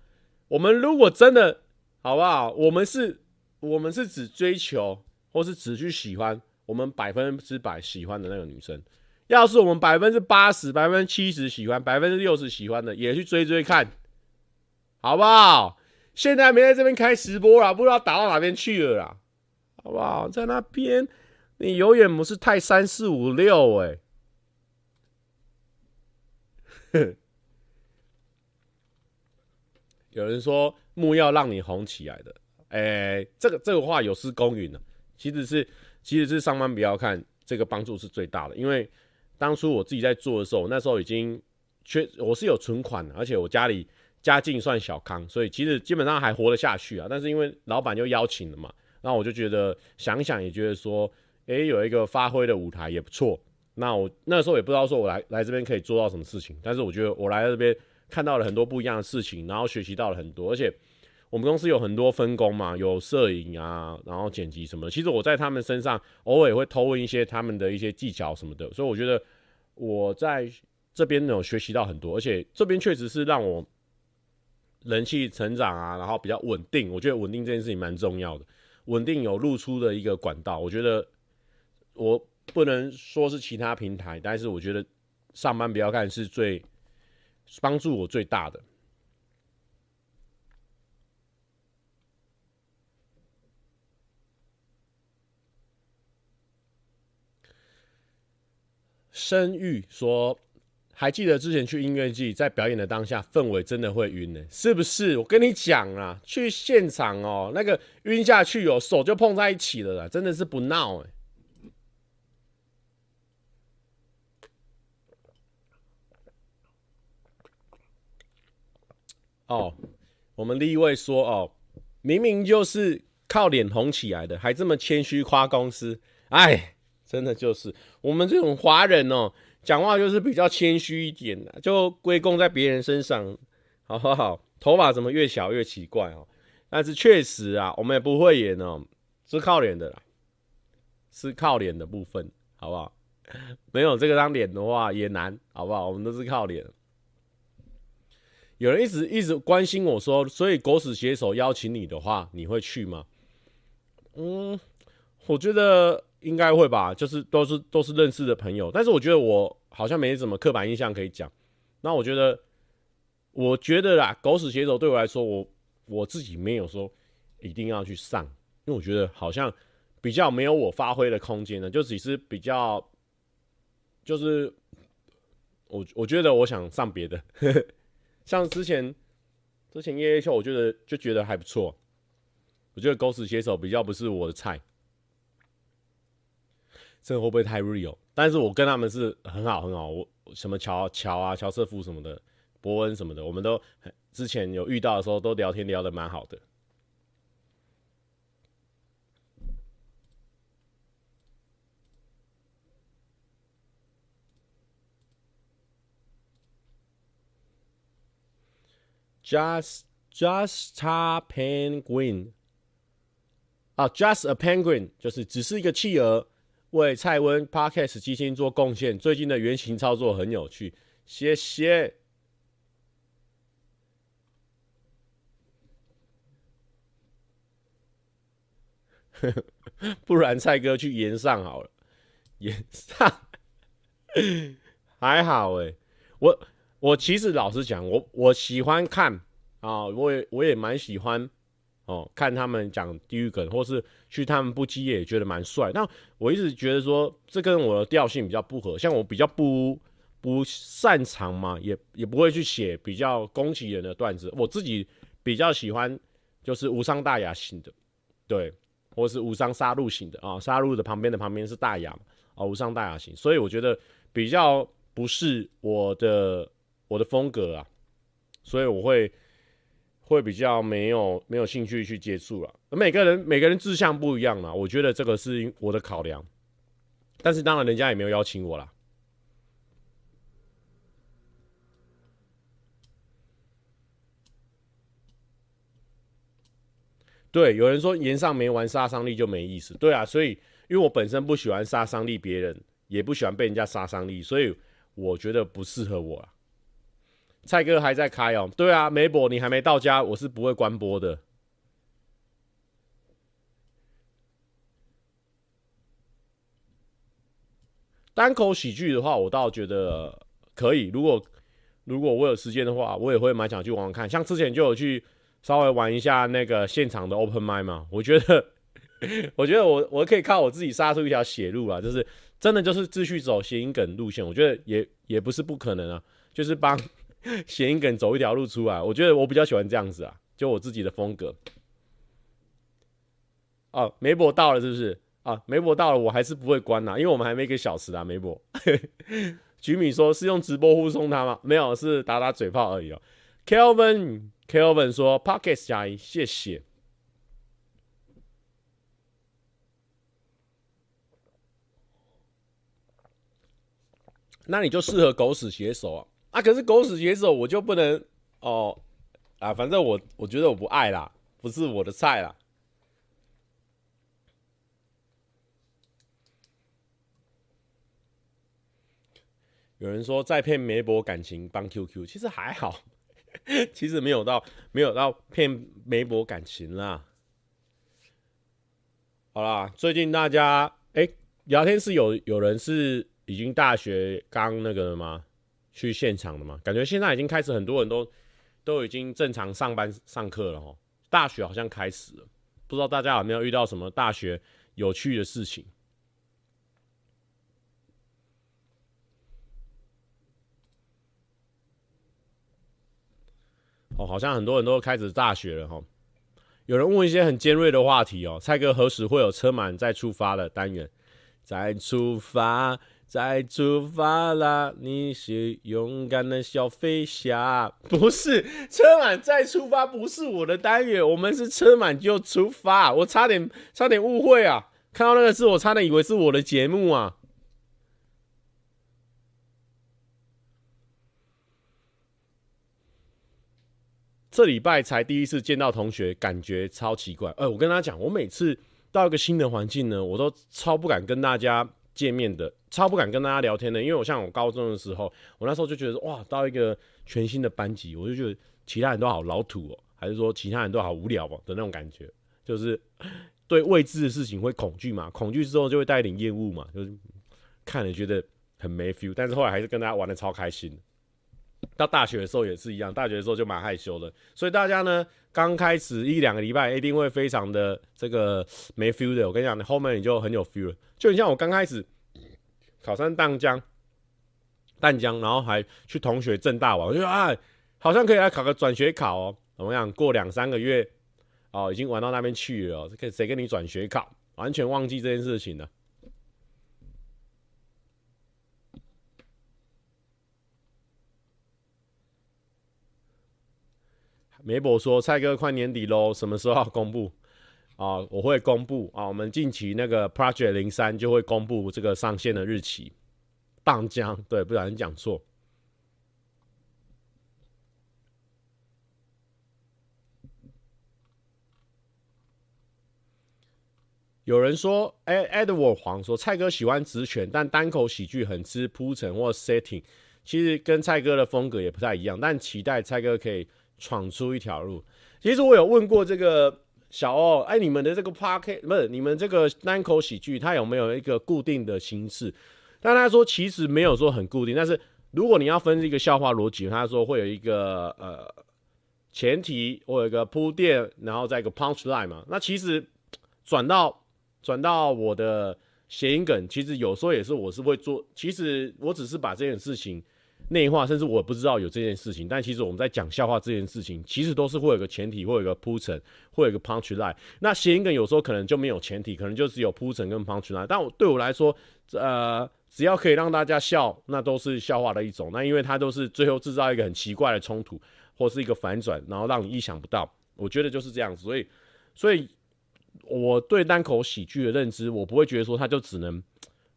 我们如果真的，好不好？我们是，我们是只追求，或是只去喜欢我们百分之百喜欢的那个女生。要是我们百分之八十、百分之七十喜欢，百分之六十喜欢的，也去追追看，好不好？现在没在这边开直播了，不知道打到哪边去了啦，好不好？在那边。你永远不是太三四五六哎，有人说木要让你红起来的，哎、这个这个话有失公允了。其实是其实是上班不要看这个帮助是最大的，因为当初我自己在做的时候，那时候已经缺我是有存款的，而且我家里家境算小康，所以其实基本上还活得下去啊。但是因为老板就邀请了嘛，那我就觉得想想也觉得说。诶、有一个发挥的舞台也不错。那我那时候也不知道说我来来这边可以做到什么事情，但是我觉得我来这边看到了很多不一样的事情，然后学习到了很多。而且我们公司有很多分工嘛，有摄影啊，然后剪辑什么的。其实我在他们身上偶尔也会偷问一些他们的一些技巧什么的，所以我觉得我在这边有学习到很多，而且这边确实是让我人气成长啊，然后比较稳定。我觉得稳定这件事情蛮重要的，稳定有露出的一个管道。我觉得我不能说是其他平台，但是我觉得上班不要看是最帮助我最大的。声誉说：“还记得之前去音乐季，在表演的当下，氛围真的会晕呢，是不是？我跟你讲啊，去现场哦，那个晕下去哦，手就碰在一起了啦，真的是不闹哎。哦，我们立位说哦，明明就是靠脸红起来的，还这么谦虚夸公司，哎。”真的就是我们这种华人哦，讲话就是比较谦虚一点的，就归功在别人身上，好不好？头发怎么越小越奇怪哦？但是确实啊，我们也不会演哦，是靠脸的啦，是靠脸的部分，好不好？没有这张脸的话也难，好不好？我们都是靠脸。有人一直一直关心我说，所以狗屎写手邀请你的话，你会去吗？嗯，我觉得。应该会吧，就是都是都是认识的朋友，但是我觉得我好像没什么刻板印象可以讲。那我觉得，我觉得啦，狗屎写手对我来说，我我自己没有说一定要去上，因为我觉得好像比较没有我发挥的空间呢，就只是比较，就是我我觉得我想上别的，像之前之前夜夜秀，我觉得就觉得还不错。我觉得狗屎写手比较不是我的菜。这会不会太 real？但是我跟他们是很好很好，我什么乔乔啊、乔瑟夫什么的、伯恩什么的，我们都之前有遇到的时候都聊天聊得蛮好的。Just just a penguin 啊，Just a penguin 就是只是一个企鹅。为蔡温 Podcast 基金做贡献，最近的原型操作很有趣，谢谢。不然蔡哥去炎上好了，炎上 还好哎、欸。我我其实老实讲，我我喜欢看啊，我也我也蛮喜欢。哦，看他们讲地狱梗，或是去他们不羁也觉得蛮帅。那我一直觉得说，这跟我的调性比较不合。像我比较不不擅长嘛，也也不会去写比较攻击人的段子。我自己比较喜欢就是无伤大雅型的，对，或是无伤杀戮型的啊。杀戮的旁边的旁边是大雅嘛，啊，无伤大雅型。所以我觉得比较不是我的我的风格啊，所以我会。会比较没有没有兴趣去接触了。每个人每个人志向不一样嘛，我觉得这个是我的考量。但是当然，人家也没有邀请我啦。对，有人说岩上没玩杀伤力就没意思。对啊，所以因为我本身不喜欢杀伤力，别人也不喜欢被人家杀伤力，所以我觉得不适合我啊。蔡哥还在开哦，对啊，梅博你还没到家，我是不会关播的。单口喜剧的话，我倒觉得可以。如果如果我有时间的话，我也会蛮想去玩玩看。像之前就有去稍微玩一下那个现场的 open mic 嘛，我觉得，我觉得我我可以靠我自己杀出一条血路啊，就是真的就是继续走谐音梗路线，我觉得也也不是不可能啊，就是帮。谐音梗走一条路出来，我觉得我比较喜欢这样子啊，就我自己的风格。哦，梅博到了是不是？啊，梅博到了，我还是不会关呐，因为我们还没一个小时啊。梅博，菊米说是用直播护送他吗？没有，是打打嘴炮而已哦。Kelvin，Kelvin 说：Pocket，加一，谢谢。那你就适合狗屎写手啊。啊，可是狗屎写手我就不能哦啊，反正我我觉得我不爱啦，不是我的菜啦。有人说在骗媒博感情帮 QQ，其实还好，其实没有到没有到骗媒博感情啦。好啦，最近大家哎、聊天室有有人是已经大学刚那个了吗？去现场了嘛？感觉现在已经开始，很多人都都已经正常上班上课了哦。大学好像开始了，不知道大家有没有遇到什么大学有趣的事情？哦，好像很多人都开始大学了哈。有人问一些很尖锐的话题哦，蔡哥何时会有车满再出发的单元？再出发，再出发啦！你是勇敢的小飞侠，不是车满再出发，不是我的单元，我们是车满就出发。我差点差点误会啊，看到那个字，我差点以为是我的节目啊。这礼拜才第一次见到同学，感觉超奇怪。哎，我跟他讲，我每次到一个新的环境呢，我都超不敢跟大家见面的，超不敢跟大家聊天的。因为我像我高中的时候，我那时候就觉得哇，到一个全新的班级，我就觉得其他人都好老土哦，还是说其他人都好无聊哦的那种感觉，就是对未知的事情会恐惧嘛，恐惧之后就会带一点厌恶嘛，就是看了觉得很没 feel，但是后来还是跟大家玩的超开心。到大学的时候也是一样，大学的时候就蛮害羞的，所以大家呢刚开始一两个礼拜一定会非常的这个没 feel 的。我跟你讲，你后面你就很有 feel 了。就你像我刚开始考上淡江，淡江，然后还去同学政大玩，我就说啊，好像可以来考个转学考哦。怎么样？过两三个月哦，已经玩到那边去了哦。谁跟你转学考？完全忘记这件事情了。梅博说：“蔡哥，快年底喽，什么时候要公布？啊，我会公布啊。我们近期那个 Project 零三就会公布这个上线的日期。淡江，对，不小心讲错。有人说，哎，Edward 黄说，蔡哥喜欢直拳，但单口喜剧很吃铺陈或 setting，其实跟蔡哥的风格也不太一样，但期待蔡哥可以。”闯出一条路。其实我有问过这个小欧，哎，你们的这个 park 不是你们这个单口喜剧，它有没有一个固定的形式？但他说其实没有说很固定。但是如果你要分一个笑话逻辑，他说会有一个呃前提，或有一个铺垫，然后再一个 punch line 嘛。那其实转到转到我的谐音梗，其实有时候也是我是会做。其实我只是把这件事情。内化，甚至我不知道有这件事情，但其实我们在讲笑话这件事情，其实都是会有个前提，会有个铺陈，会有个 punch line。那谐音梗有时候可能就没有前提，可能就只有铺陈跟 punch line。但我对我来说，呃，只要可以让大家笑，那都是笑话的一种。那因为它都是最后制造一个很奇怪的冲突，或是一个反转，然后让你意想不到。我觉得就是这样子。所以，所以我对单口喜剧的认知，我不会觉得说它就只能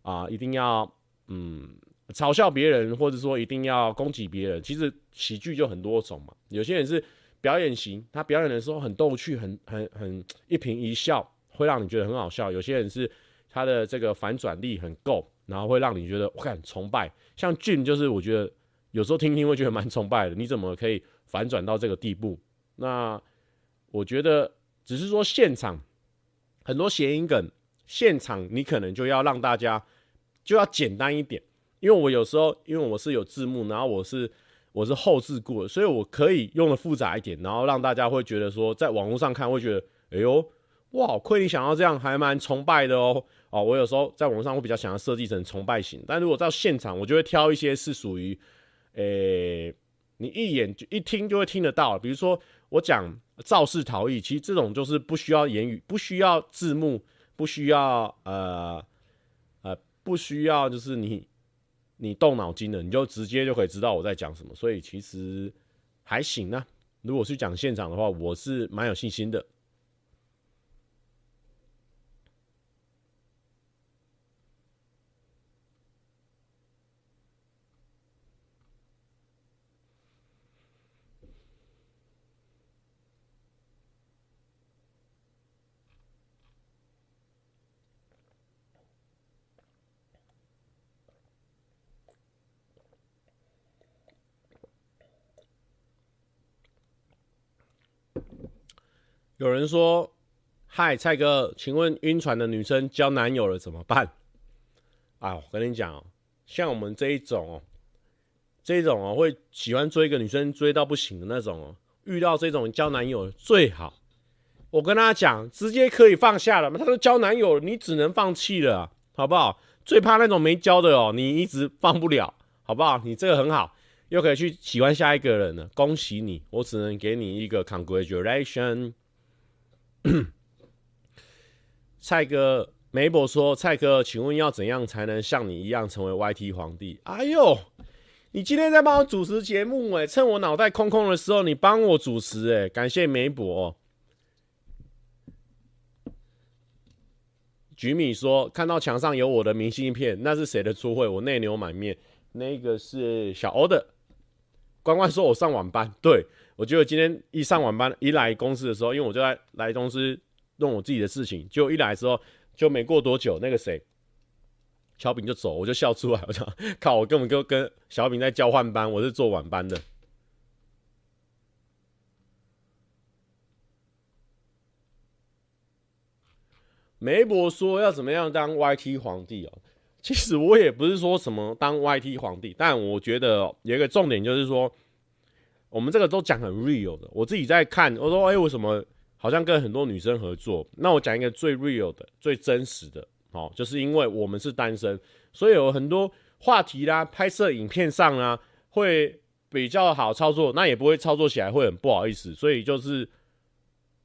啊、一定要嗯。嘲笑别人，或者说一定要攻击别人，其实喜剧就很多种嘛。有些人是表演型，他表演的时候很逗趣，很很很一颦一笑，会让你觉得很好笑。有些人是他的这个反转力很够，然后会让你觉得我很崇拜。像俊就是我觉得有时候听听会觉得蛮崇拜的，你怎么可以反转到这个地步？那我觉得只是说现场很多谐音梗，现场你可能就要让大家就要简单一点。因为我有时候，因为我是有字幕，然后我是我是后制过的，所以我可以用的复杂一点，然后让大家会觉得说，在网络上看会觉得，哎呦，哇，亏你想要这样，还蛮崇拜的哦。哦，我有时候在网络上会比较想要设计成崇拜型，但如果到现场，我就会挑一些是属于，诶，你一眼就一听就会听得到，比如说我讲肇事逃逸，其实这种就是不需要言语，不需要字幕，不需要呃呃，不需要就是你。你动脑筋了，你就直接就可以知道我在讲什么，所以其实还行呢、啊。如果是讲现场的话，我是蛮有信心的。有人说：“嗨，蔡哥，请问晕船的女生交男友了怎么办？”啊，我跟你讲哦，像我们这一种哦，这一种哦会喜欢追一个女生追到不行的那种哦，遇到这种交男友最好，我跟他讲，直接可以放下了嘛。他说交男友，你只能放弃了，好不好？最怕那种没交的哦，你一直放不了，好不好？你这个很好。又可以去喜欢下一个人了，恭喜你！我只能给你一个 congratulation。蔡哥，梅博说：“蔡哥，请问要怎样才能像你一样成为 YT 皇帝？”哎呦，你今天在帮我主持节目哎，趁我脑袋空空的时候，你帮我主持哎，感谢梅博。菊米说：“看到墙上有我的明信片，那是谁的初会？我内牛满面，那个是小欧的。”关关说：“我上晚班，对，我觉得今天一上晚班，一来公司的时候，因为我就在来公司弄我自己的事情，就一来的时候，就没过多久，那个谁，小饼就走，我就笑出来，我想靠，我根本就跟小饼在交换班，我是做晚班的。”梅博说：“要怎么样当 YT 皇帝哦？” 其实我也不是说什么当 YT 皇帝，但我觉得有一个重点就是说，我们这个都讲很 real 的。我自己在看，我说，哎，为什么好像跟很多女生合作？那我讲一个最 real 的、最真实的，哦，就是因为我们是单身，所以有很多话题啦、拍摄影片上啊，会比较好操作，那也不会操作起来会很不好意思。所以就是，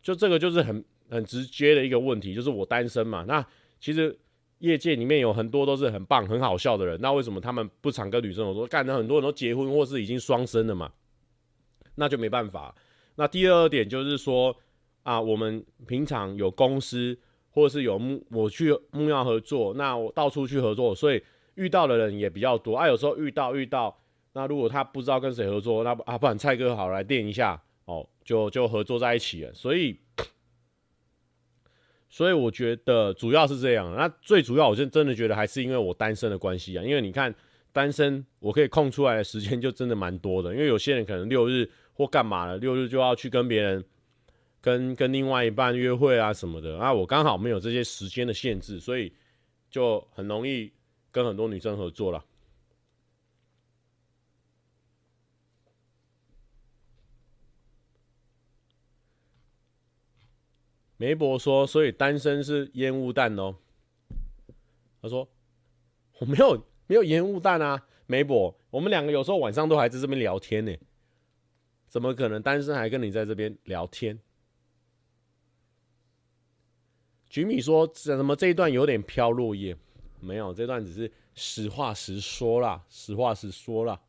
就这个就是很很直接的一个问题，就是我单身嘛。那其实。业界里面有很多都是很棒、很好笑的人，那为什么他们不常跟女生合作？干的很多人都结婚或是已经双生了嘛，那就没办法。那第二点就是说啊，我们平常有公司或者是有木，我去木曜合作，那我到处去合作，所以遇到的人也比较多啊。有时候遇到遇到，那如果他不知道跟谁合作，那啊，不然蔡哥好来垫一下哦，就就合作在一起了。所以。所以我觉得主要是这样，那最主要，我就真的觉得还是因为我单身的关系啊。因为你看，单身我可以空出来的时间就真的蛮多的。因为有些人可能六日或干嘛了，六日就要去跟别人、跟跟另外一半约会啊什么的。啊，我刚好没有这些时间的限制，所以就很容易跟很多女生合作了。梅博说：“所以单身是烟雾弹哦。”他说：“我没有没有烟雾弹啊，梅博，我们两个有时候晚上都还在这边聊天呢，怎么可能单身还跟你在这边聊天？”菊米说：“怎么这一段有点飘落叶？没有，这段只是实话实说啦，实话实说啦。”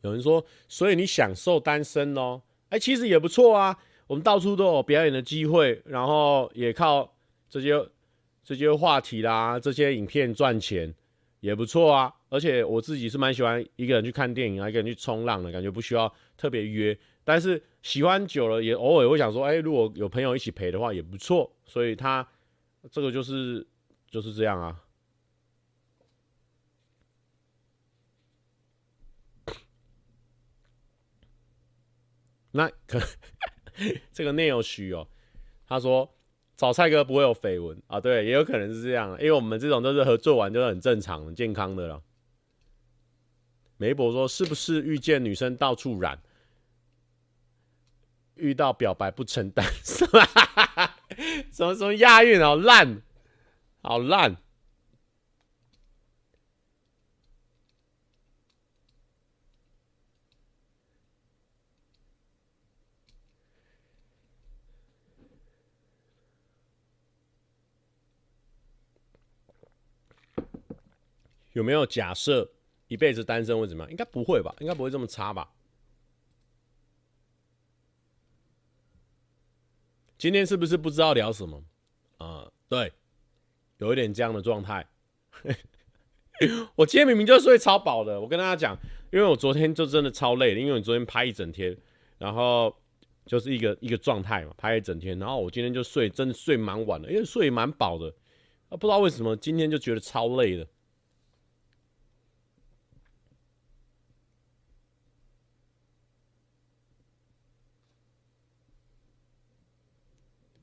有人说：“所以你享受单身哦？”哎，其实也不错啊，我们到处都有表演的机会，然后也靠这些这些话题啦、这些影片赚钱，也不错啊。而且我自己是蛮喜欢一个人去看电影啊，一个人去冲浪的感觉，不需要特别约。但是喜欢久了，也偶尔会想说，哎，如果有朋友一起陪的话，也不错。所以他这个就是就是这样啊。那可这个内有虚哦，他说找蔡哥不会有绯闻啊，对，也有可能是这样，因为我们这种都是合作完就是很正常、很健康的了。梅博说是不是遇见女生到处染，遇到表白不承担，什么什么押韵好烂，好烂。有没有假设一辈子单身会怎么样？应该不会吧？应该不会这么差吧？今天是不是不知道聊什么？啊、对，有一点这样的状态。我今天明明就睡超饱的，我跟大家讲，因为我昨天就真的超累的，因为我昨天拍一整天，然后就是一个一个状态嘛，拍一整天，然后我今天就睡，真的睡蛮晚的，因为睡蛮饱的，啊，不知道为什么今天就觉得超累的。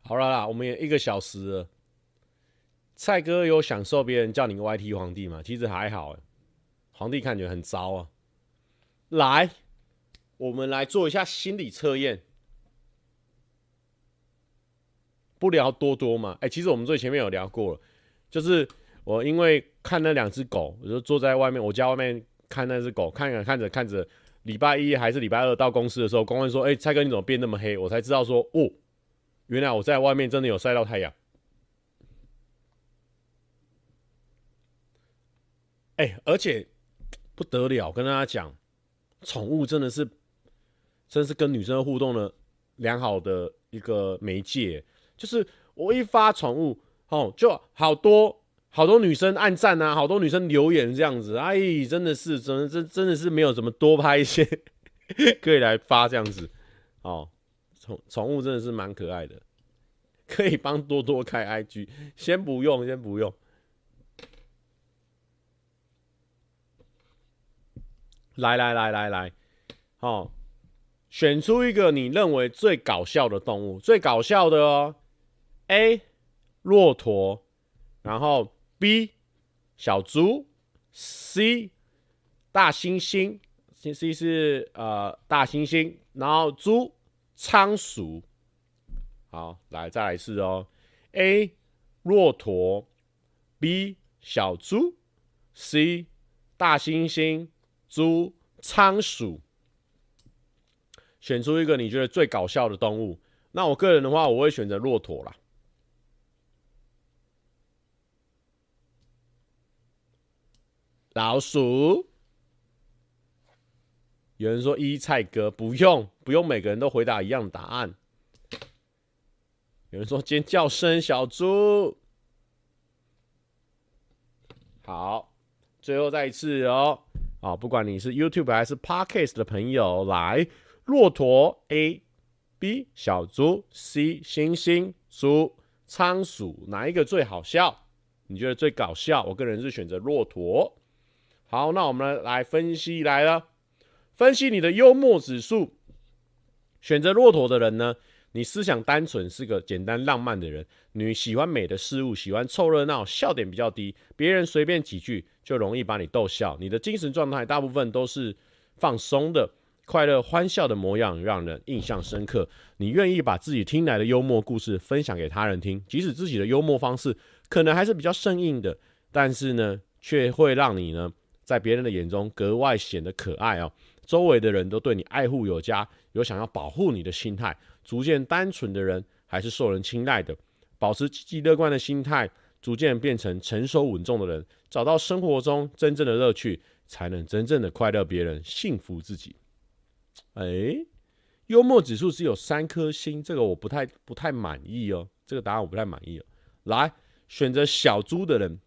好了啦，我们也一个小时了。蔡哥有享受别人叫你 YT 皇帝吗？其实还好，皇帝看起来很糟啊。来，我们来做一下心理测验。不聊多多嘛？哎、其实我们最前面有聊过了，就是我因为看那两只狗，我就坐在外面，我家外面看那只狗，看着看着看着，礼拜一还是礼拜二到公司的时候，公关说：“哎、蔡哥你怎么变那么黑？”我才知道说：“哦，原来我在外面真的有晒到太阳。”哎，而且不得了，跟大家讲，宠物真的是，真是跟女生互动的良好的一个媒介。就是我一发宠物，哦，就好多好多女生按赞啊，好多女生留言这样子，哎，真的是，真的真真的是没有怎么多拍一些 可以来发这样子，哦，宠宠物真的是蛮可爱的，可以帮多多开 IG，先不用，先不用。来来来来来，哦，选出一个你认为最搞笑的动物，最搞笑的哦。A. 骆驼，然后 B. 小猪，C. 大猩猩，C 是呃大猩猩，然后猪仓鼠。好，来再来一次哦。A. 骆驼，B. 小猪，C. 大猩猩。猪、仓鼠，选出一个你觉得最搞笑的动物。那我个人的话，我会选择骆驼啦。老鼠，有人说一菜哥不用，不用每个人都回答一样答案。有人说尖叫声小猪，好，最后再一次哦。啊，不管你是 YouTube 还是 Podcast 的朋友，来，骆驼 A，B 小猪 C 星星猪仓鼠，哪一个最好笑？你觉得最搞笑？我个人是选择骆驼。好，那我们来分析来了，分析你的幽默指数。选择骆驼的人呢，你思想单纯，是个简单浪漫的人，你喜欢美的事物，喜欢凑热闹，笑点比较低，别人随便几句。就容易把你逗笑，你的精神状态大部分都是放松的，快乐欢笑的模样让人印象深刻。你愿意把自己听来的幽默故事分享给他人听，即使自己的幽默方式可能还是比较生硬的，但是呢，却会让你呢在别人的眼中格外显得可爱哦。周围的人都对你爱护有加，有想要保护你的心态。逐渐单纯的人还是受人青睐的，保持积极乐观的心态。逐渐变成成熟稳重的人，找到生活中真正的乐趣，才能真正的快乐别人，幸福自己。哎、幽默指数只有三颗星，这个我不太不太满意哦。这个答案我不太满意哦。来，选择小猪的人。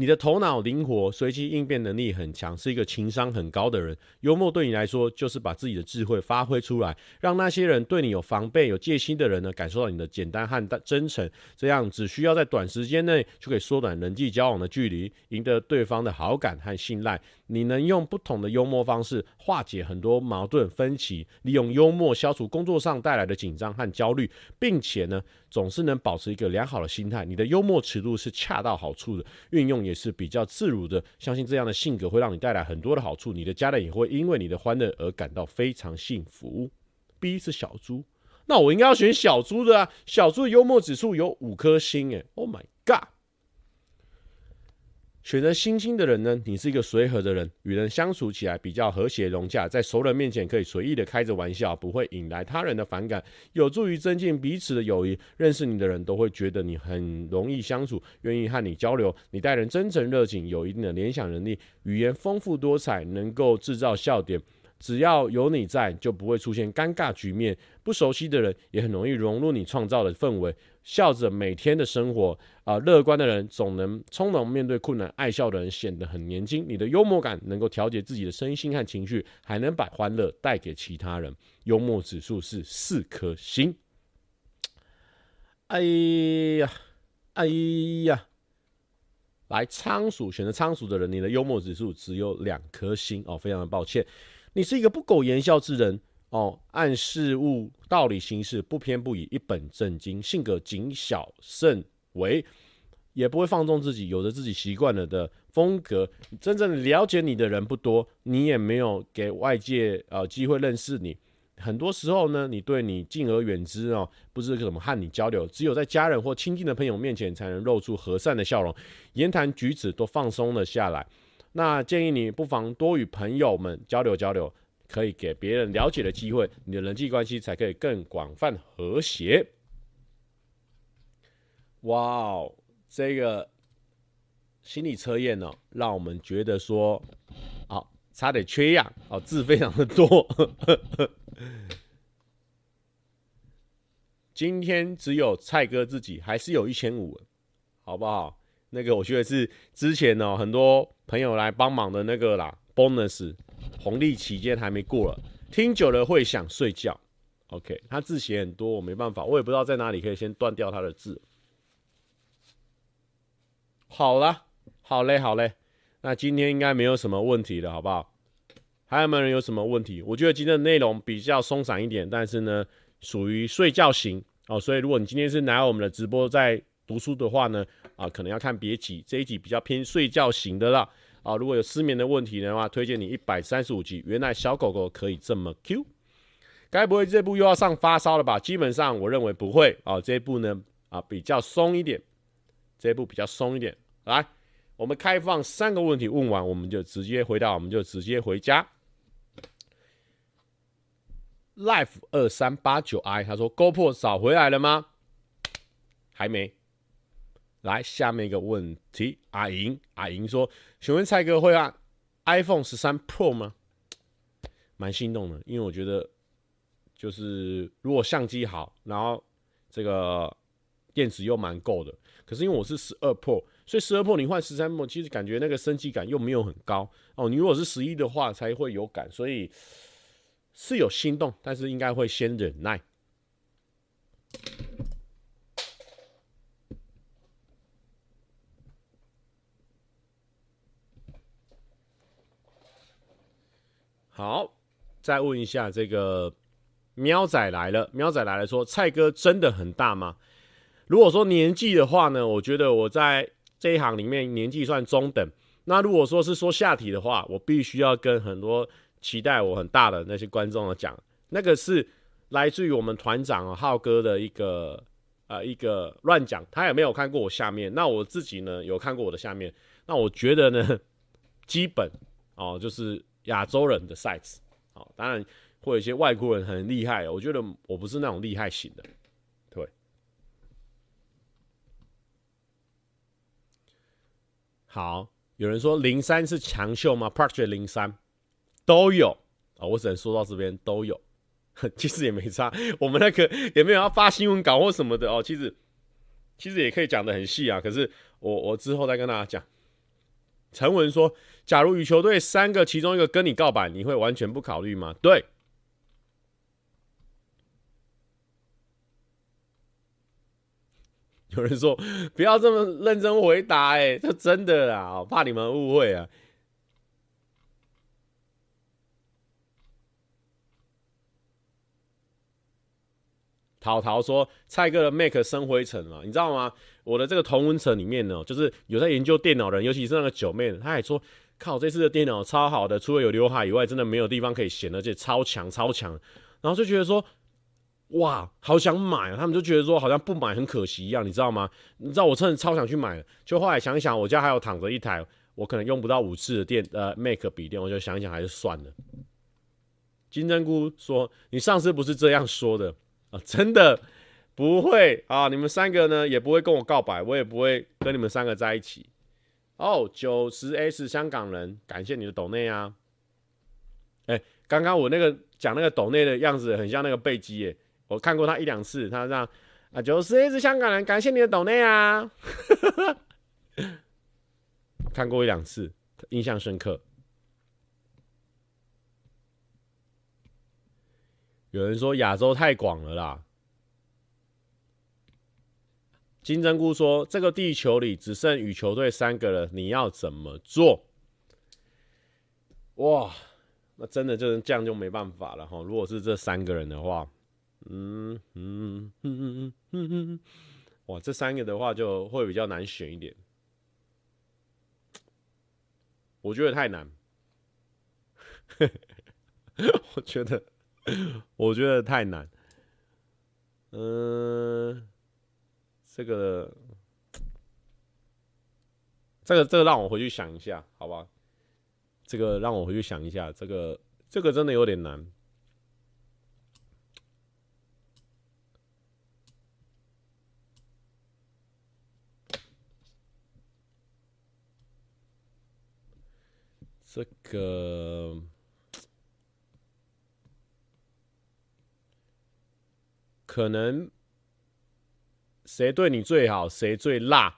你的头脑灵活，随机应变能力很强，是一个情商很高的人。幽默对你来说，就是把自己的智慧发挥出来，让那些人对你有防备、有戒心的人呢，感受到你的简单和真诚。这样只需要在短时间内就可以缩短人际交往的距离，赢得对方的好感和信赖。你能用不同的幽默方式化解很多矛盾分歧，利用幽默消除工作上带来的紧张和焦虑，并且呢，总是能保持一个良好的心态。你的幽默尺度是恰到好处的，运用也是比较自如的。相信这样的性格会让你带来很多的好处，你的家人也会因为你的欢乐而感到非常幸福。B 是小猪，那我应该要选小猪的啊！小猪的幽默指数有五颗星，诶，Oh my god！选择星星的人呢，你是一个随和的人，与人相处起来比较和谐融洽，在熟人面前可以随意的开着玩笑，不会引来他人的反感，有助于增进彼此的友谊。认识你的人都会觉得你很容易相处，愿意和你交流。你待人真诚热情，有一定的联想能力，语言丰富多彩，能够制造笑点。只要有你在，就不会出现尴尬局面。不熟悉的人也很容易融入你创造的氛围，笑着每天的生活。啊、乐观的人总能从容面对困难，爱笑的人显得很年轻。你的幽默感能够调节自己的身心和情绪，还能把欢乐带给其他人。幽默指数是四颗星。哎呀，哎呀，来仓鼠，选择仓鼠的人，你的幽默指数只有两颗星哦，非常的抱歉。你是一个不苟言笑之人，哦，按事物道理行事，不偏不倚，一本正经，性格谨小慎微，也不会放纵自己，有着自己习惯了的风格。真正了解你的人不多，你也没有给外界呃机会认识你。很多时候呢，你对你敬而远之哦，不知怎么和你交流，只有在家人或亲近的朋友面前，才能露出和善的笑容，言谈举止都放松了下来。那建议你不妨多与朋友们交流交流，可以给别人了解的机会，你的人际关系才可以更广泛和谐。哇哦，这个心理测验呢，让我们觉得说，啊，差点缺氧啊，字非常的多。今天只有蔡哥自己，还是有一千五，好不好？那个我觉得是之前呢，很多朋友来帮忙的那个啦，bonus 红利期间还没过了，听久了会想睡觉。OK，他字写很多，我没办法，我也不知道在哪里可以先断掉他的字。好了，好嘞，好嘞，那今天应该没有什么问题了，好不好？还有没有人有什么问题？我觉得今天的内容比较松散一点，但是呢，属于睡觉型哦。所以如果你今天是拿我们的直播在读书的话呢，啊，可能要看别集，这一集比较偏睡觉型的啦。啊，如果有失眠的问题的话，推荐你一百三十五集。原来小狗狗可以这么 Q，该不会这部又要上发烧了吧？基本上我认为不会啊。这一部呢，啊，比较松一点，这一部比较松一点。来，我们开放三个问题，问完我们就直接回答，我们就直接回家。Life 二三八九 i，他说 GoPro 找回来了吗？还没。来，下面一个问题，阿莹，阿莹说，请问蔡哥会按 iPhone 十三 Pro 吗？蛮心动的，因为我觉得就是如果相机好，然后这个电池又蛮够的。可是因为我是十二 Pro，所以十二 Pro 你换十三 Pro，其实感觉那个升级感又没有很高哦。你如果是十一的话，才会有感，所以。是有心动，但是应该会先忍耐。好，再问一下这个喵仔来了，喵仔来了说，蔡哥真的很大吗？如果说年纪的话呢，我觉得我在这一行里面年纪算中等。那如果说是说下体的话，我必须要跟很多。期待我很大的那些观众的讲，那个是来自于我们团长浩哥的一个呃一个乱讲，他也没有看过我下面，那我自己呢有看过我的下面，那我觉得呢基本哦就是亚洲人的 size 哦，当然会有一些外国人很厉害，我觉得我不是那种厉害型的，对。好，有人说零三是强秀吗？Project 零三。都有啊，我只能说到这边都有，其实也没差。我们那个 也没有要发新闻稿或什么的哦，其实其实也可以讲得很细啊。可是我我之后再跟大家讲。陈文说：“假如羽球队三个其中一个跟你告白，你会完全不考虑吗？”对。有人说：“不要这么认真回答，哎，这真的啊，怕你们误会啊。”淘淘说：“蔡哥的 Mac 生灰尘了，你知道吗？我的这个同温层里面呢，就是有在研究电脑人，尤其是那个九妹，他还说：靠，这次的电脑超好的，除了有刘海以外，真的没有地方可以闲，而且超强超强。然后就觉得说，哇，好想买啊！他们就觉得说，好像不买很可惜一样，你知道吗？你知道我真的超想去买，就后来想一想，我家还有躺着一台，我可能用不到五次的电呃 Mac 笔电，我就想一想还是算了。金针菇说：你上次不是这样说的。”啊，真的不会啊！你们三个呢，也不会跟我告白，我也不会跟你们三个在一起。哦，九十 S 香港人，感谢你的抖内啊！哎、刚刚我那个讲那个抖内的样子，很像那个贝基耶，我看过他一两次，他这样啊，九十 S 香港人，感谢你的抖内啊！看过一两次，印象深刻。有人说亚洲太广了啦。金针菇说：“这个地球里只剩羽球队三个了，你要怎么做？”哇，那真的就是这样就没办法了哈。如果是这三个人的话，嗯嗯嗯嗯嗯嗯，哇，这三个的话就会比较难选一点。我觉得太难，我觉得，我觉得太难。嗯，这个，这个，这个让我回去想一下，好吧？这个让我回去想一下，这个，这个真的有点难。这个可能谁对你最好，谁最辣？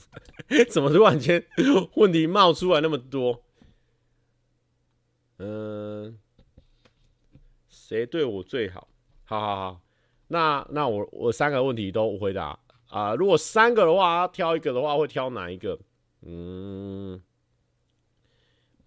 怎么突然间问题冒出来那么多？嗯，谁对我最好？好好好，那那我我三个问题都回答啊。如果三个的话，挑一个的话，会挑哪一个？嗯。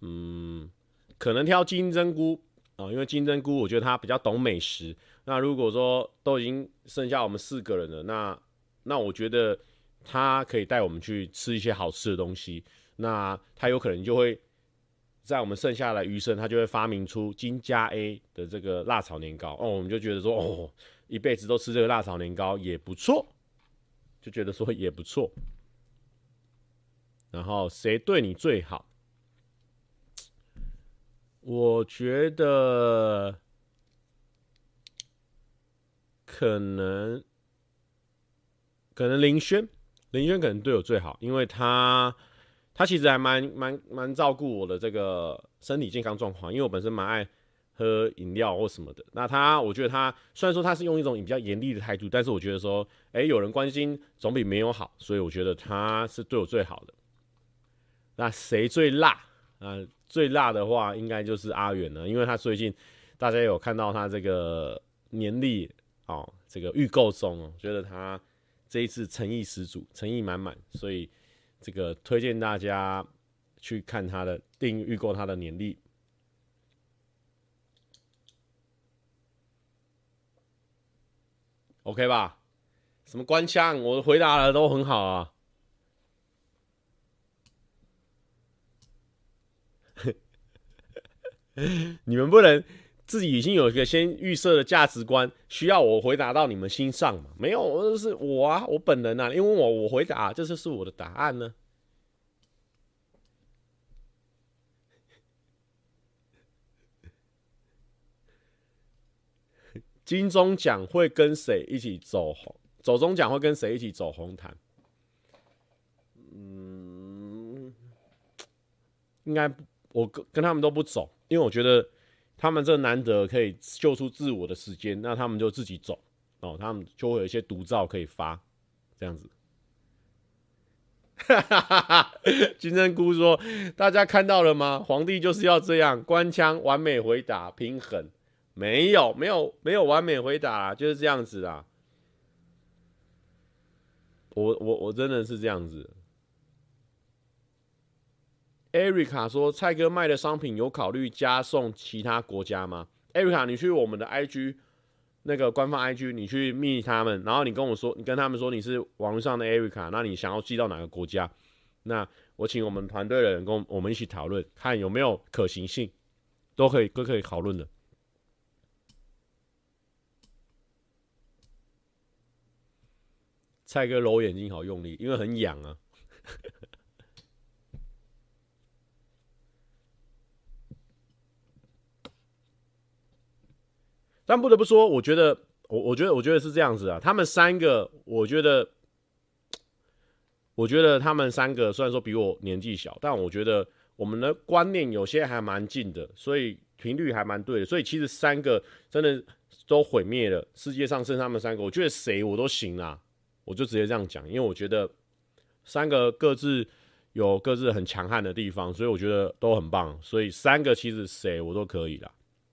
嗯，可能挑金针菇啊，因为金针菇我觉得他比较懂美食。那如果说都已经剩下我们四个人了，那那我觉得他可以带我们去吃一些好吃的东西。那他有可能就会在我们剩下的余生，他就会发明出金加 A 的这个辣炒年糕哦。我们就觉得说哦，一辈子都吃这个辣炒年糕也不错，就觉得说也不错。然后谁对你最好？我觉得可能可能林轩，林轩可能对我最好，因为他他其实还蛮蛮蛮照顾我的这个身体健康状况，因为我本身蛮爱喝饮料或什么的。那他，我觉得他虽然说他是用一种比较严厉的态度，但是我觉得说，哎，有人关心总比没有好，所以我觉得他是对我最好的。那谁最辣？啊，最辣的话应该就是阿远了，因为他最近大家有看到他这个年历哦，这个预购中哦，觉得他这一次诚意十足，诚意满满，所以这个推荐大家去看他的订预购他的年历，OK 吧？什么官腔，我回答的都很好啊。你们不能自己已经有一个先预设的价值观，需要我回答到你们心上吗？没有，就是我啊，我本人啊，因为我我回答，这就是我的答案呢。金钟奖会跟谁一起走红？走钟奖会跟谁一起走红毯？嗯，应该我跟跟他们都不走。因为我觉得他们这难得可以秀出自我的时间，那他们就自己走哦，他们就会有一些独照可以发，这样子。金针菇说：“大家看到了吗？皇帝就是要这样，官腔完美回答，平衡，没有没有没有完美回答，就是这样子啊。我我我真的是这样子。”艾瑞卡说：“蔡哥卖的商品有考虑加送其他国家吗？”艾瑞卡，你去我们的 IG 那个官方 IG，你去密他们，然后你跟我说，你跟他们说你是网络上的艾瑞卡，那你想要寄到哪个国家？那我请我们团队的人跟我们一起讨论，看有没有可行性，都可以都可以讨论的。蔡哥揉眼睛好用力，因为很痒啊。但不得不说，我觉得，我我觉得，我觉得是这样子啊。他们三个，我觉得，我觉得他们三个虽然说比我年纪小，但我觉得我们的观念有些还蛮近的，所以频率还蛮对的。所以其实三个真的都毁灭了，世界上剩他们三个，我觉得谁我都行啦。我就直接这样讲，因为我觉得三个各自有各自很强悍的地方，所以我觉得都很棒。所以三个其实谁我都可以啦。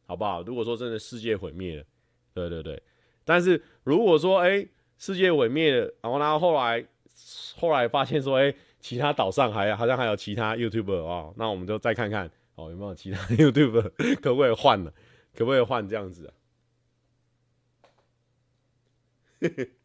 好不好？如果说真的世界毁灭了，对对对，但是如果说哎、世界毁灭了，然后然后后来后来发现说哎、其他岛上还好像还有其他 YouTuber 哦，那我们就再看看哦，有没有其他 YouTuber 可不可以换了？可不可以换这样子啊？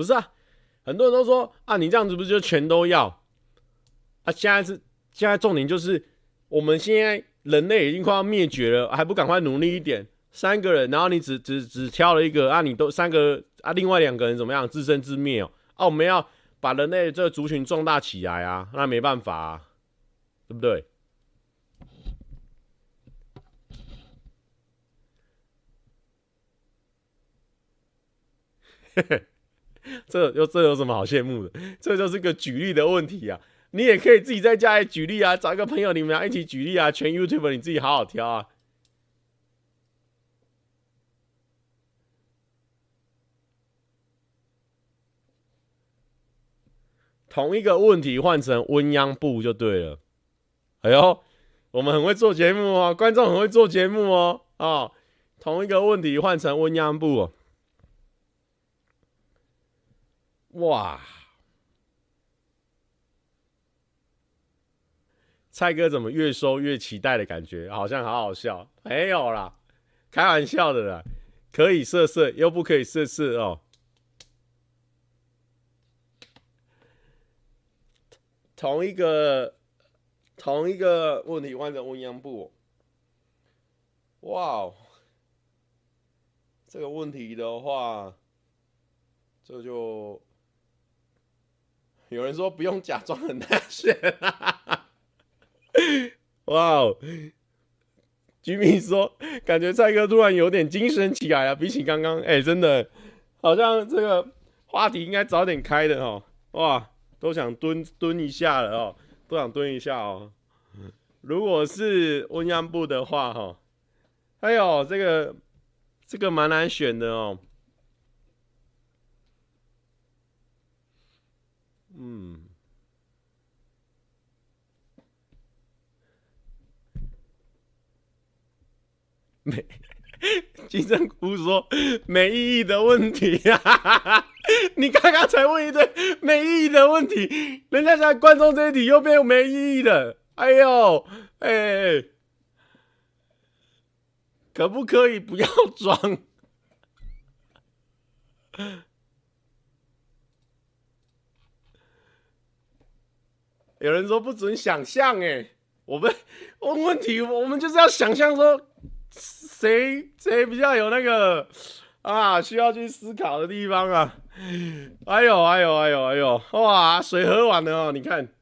不是啊，很多人都说啊，你这样子不是就全都要？啊，现在是现在重点就是，我们现在人类已经快要灭绝了，还不赶快努力一点？三个人，然后你只只只挑了一个啊，你都三个啊，另外两个人怎么样？自生自灭哦？啊，我们要把人类这个族群壮大起来啊，那没办法啊，对不对？嘿 嘿这有这有什么好羡慕的？这就是个举例的问题啊！你也可以自己在家里举例啊，找一个朋友，你们俩一起举例啊，全 YouTube 你自己好好挑啊。同一个问题换成温央布就对了。哎呦，我们很会做节目哦，观众很会做节目哦。哦，同一个问题换成温央布哦。哇，蔡哥怎么越说越期待的感觉？好像好好笑。没有啦，开玩笑的啦。可以色色，又不可以色色哦。同一个同一个问题换成温央部，哇哦！这个问题的话，这就有人说不用假装很难选，哇哦！居民说感觉蔡哥突然有点精神起来了，比起刚刚，哎、真的好像这个话题应该早点开的哦，哇！都想蹲蹲一下了哦，都想蹲一下哦。如果是温央部的话，哈，哎呦，这个这个蛮难选的哦。嗯，没。金针菇说：“没意义的问题呀，你刚刚才问一堆没意义的问题，人家在观众这一题又变没意义的，哎呦，哎、可不可以不要装？有人说不准想象，哎，我们问问题，我们就是要想象说。”谁谁比较有那个啊，需要去思考的地方啊？哎呦哎呦哎呦哎呦！哇，水喝完了哦，你看，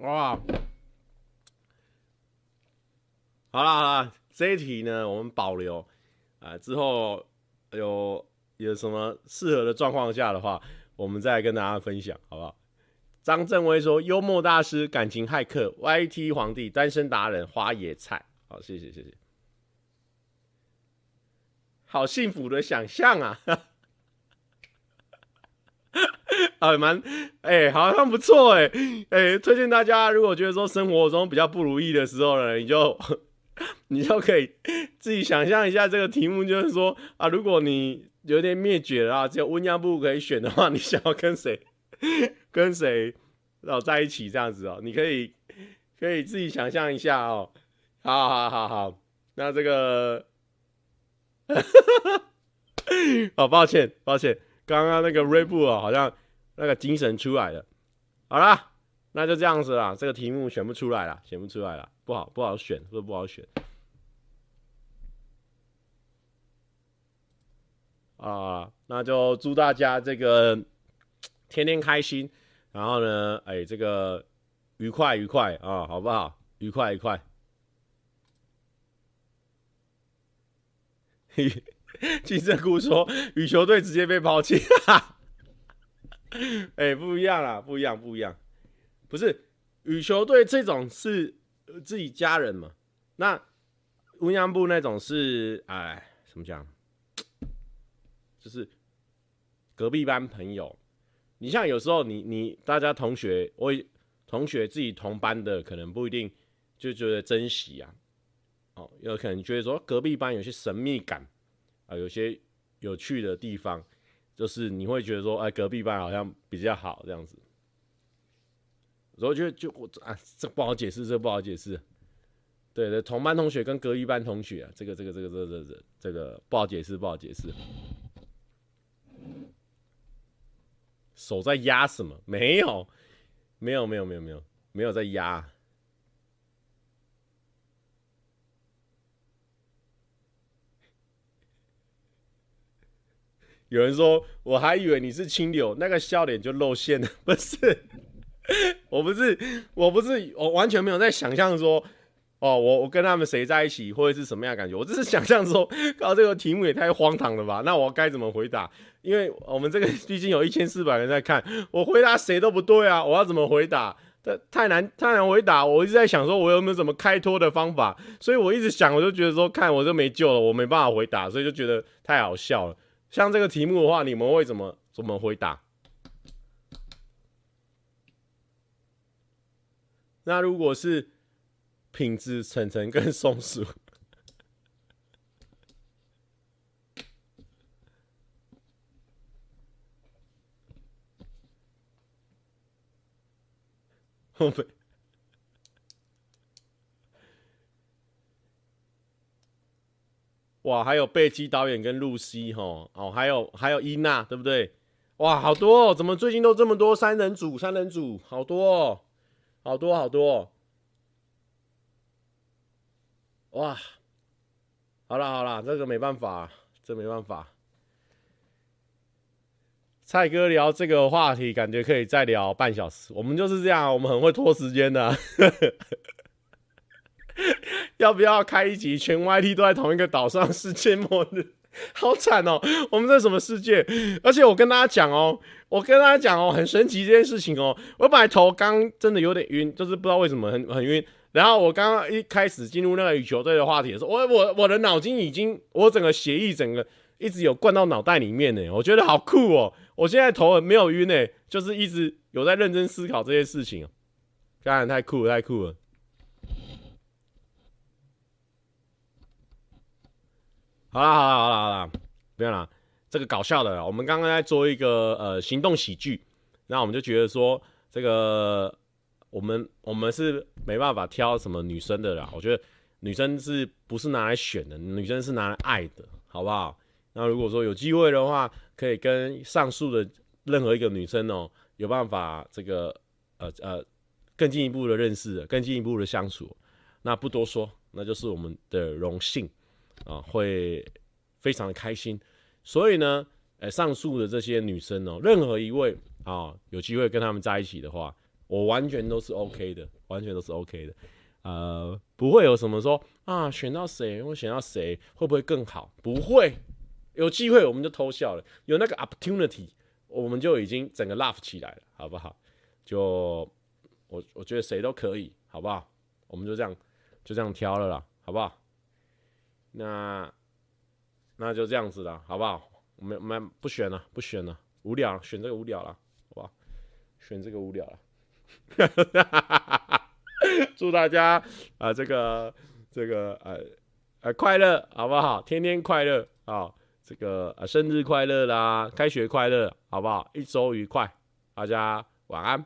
哇，好了好了，这一题呢我们保留啊，之后有有什么适合的状况下的话，我们再跟大家分享，好不好？张正威说：幽默大师、感情骇客、YT 皇帝、单身达人、花野菜。好，谢谢谢谢。好幸福的想象啊！啊，蛮哎、好像不错哎哎，推荐大家，如果觉得说生活中比较不如意的时候呢，你就 你就可以自己想象一下这个题目，就是说啊，如果你有点灭绝了啊，只有温央部可以选的话，你想要跟谁 跟谁老在一起这样子哦？你可以可以自己想象一下哦。好好好好，那这个，好抱歉抱歉，刚刚那个锐步啊，好像那个精神出来了。好啦，那就这样子啦，这个题目选不出来了，选不出来了，不好不好选，不不好选。啊，那就祝大家这个天天开心，然后呢，哎、这个愉快愉快啊，好不好？愉快愉快。金针菇说：“羽球队直接被抛弃。”哎，不一样啦，不一样，不一样。不是羽球队这种是自己家人嘛？那温央部那种是哎，怎么讲？就是隔壁班朋友。你像有时候你你大家同学，我同学自己同班的，可能不一定就觉得珍惜啊。哦，有可能觉得说隔壁班有些神秘感啊，有些有趣的地方，就是你会觉得说，哎，隔壁班好像比较好这样子。然后就就我啊，这不好解释，这不好解释。对对，同班同学跟隔壁班同学啊，这个这个这个这个这个这个不好解释，不好解释。手在压什么？没有，没有，没有，没有，没有，没有在压。有人说，我还以为你是清流，那个笑脸就露馅了。不是，我不是，我不是，我完全没有在想象说。哦，我我跟他们谁在一起，或者是什么样的感觉？我只是想象说，靠，这个题目也太荒唐了吧？那我该怎么回答？因为我们这个毕竟有一千四百人在看，我回答谁都不对啊！我要怎么回答？这太难太难回答。我一直在想说，我有没有什么开脱的方法？所以我一直想，我就觉得说，看我就没救了，我没办法回答，所以就觉得太好笑了。像这个题目的话，你们会怎么怎么回答？那如果是？品质层层跟松鼠，后面，哇，还有贝基导演跟露西吼，哦，还有还有伊娜，对不对？哇，好多哦，怎么最近都这么多三人组？三人组好多哦，好多好多。哇，好了好了，这个没办法，这没办法。蔡哥聊这个话题，感觉可以再聊半小时。我们就是这样，我们很会拖时间的。要不要开一集？全 YT 都在同一个岛上，世界末日，好惨哦！我们这是什么世界？而且我跟大家讲哦，我跟大家讲哦，很神奇这件事情哦。我本来头刚真的有点晕，就是不知道为什么很很晕。然后我刚刚一开始进入那个羽球队的话题的时候，我我我的脑筋已经，我整个血液整个一直有灌到脑袋里面呢，我觉得好酷哦！我现在头没有晕呢，就是一直有在认真思考这些事情，当然太酷了，太酷了。好啦好啦好啦好啦，不要啦，这个搞笑的，我们刚刚在做一个呃行动喜剧，那我们就觉得说这个。我们我们是没办法挑什么女生的啦，我觉得女生是不是拿来选的？女生是拿来爱的，好不好？那如果说有机会的话，可以跟上述的任何一个女生哦，有办法这个呃呃更进一步的认识，更进一步的相处，那不多说，那就是我们的荣幸啊，会非常的开心。所以呢，呃，上述的这些女生哦，任何一位啊，有机会跟他们在一起的话。我完全都是 OK 的，完全都是 OK 的，呃，不会有什么说啊，选到谁，我选到谁会不会更好？不会，有机会我们就偷笑了，有那个 opportunity，我们就已经整个 laugh 起来了，好不好？就我我觉得谁都可以，好不好？我们就这样就这样挑了啦，好不好？那那就这样子了，好不好？我们我们不选了，不选了，无聊，选这个无聊了，好不好？选这个无聊了。祝大家啊、这个这个呃呃快乐，好不好？天天快乐啊！这个呃生日快乐啦，开学快乐，好不好？一周愉快，大家晚安。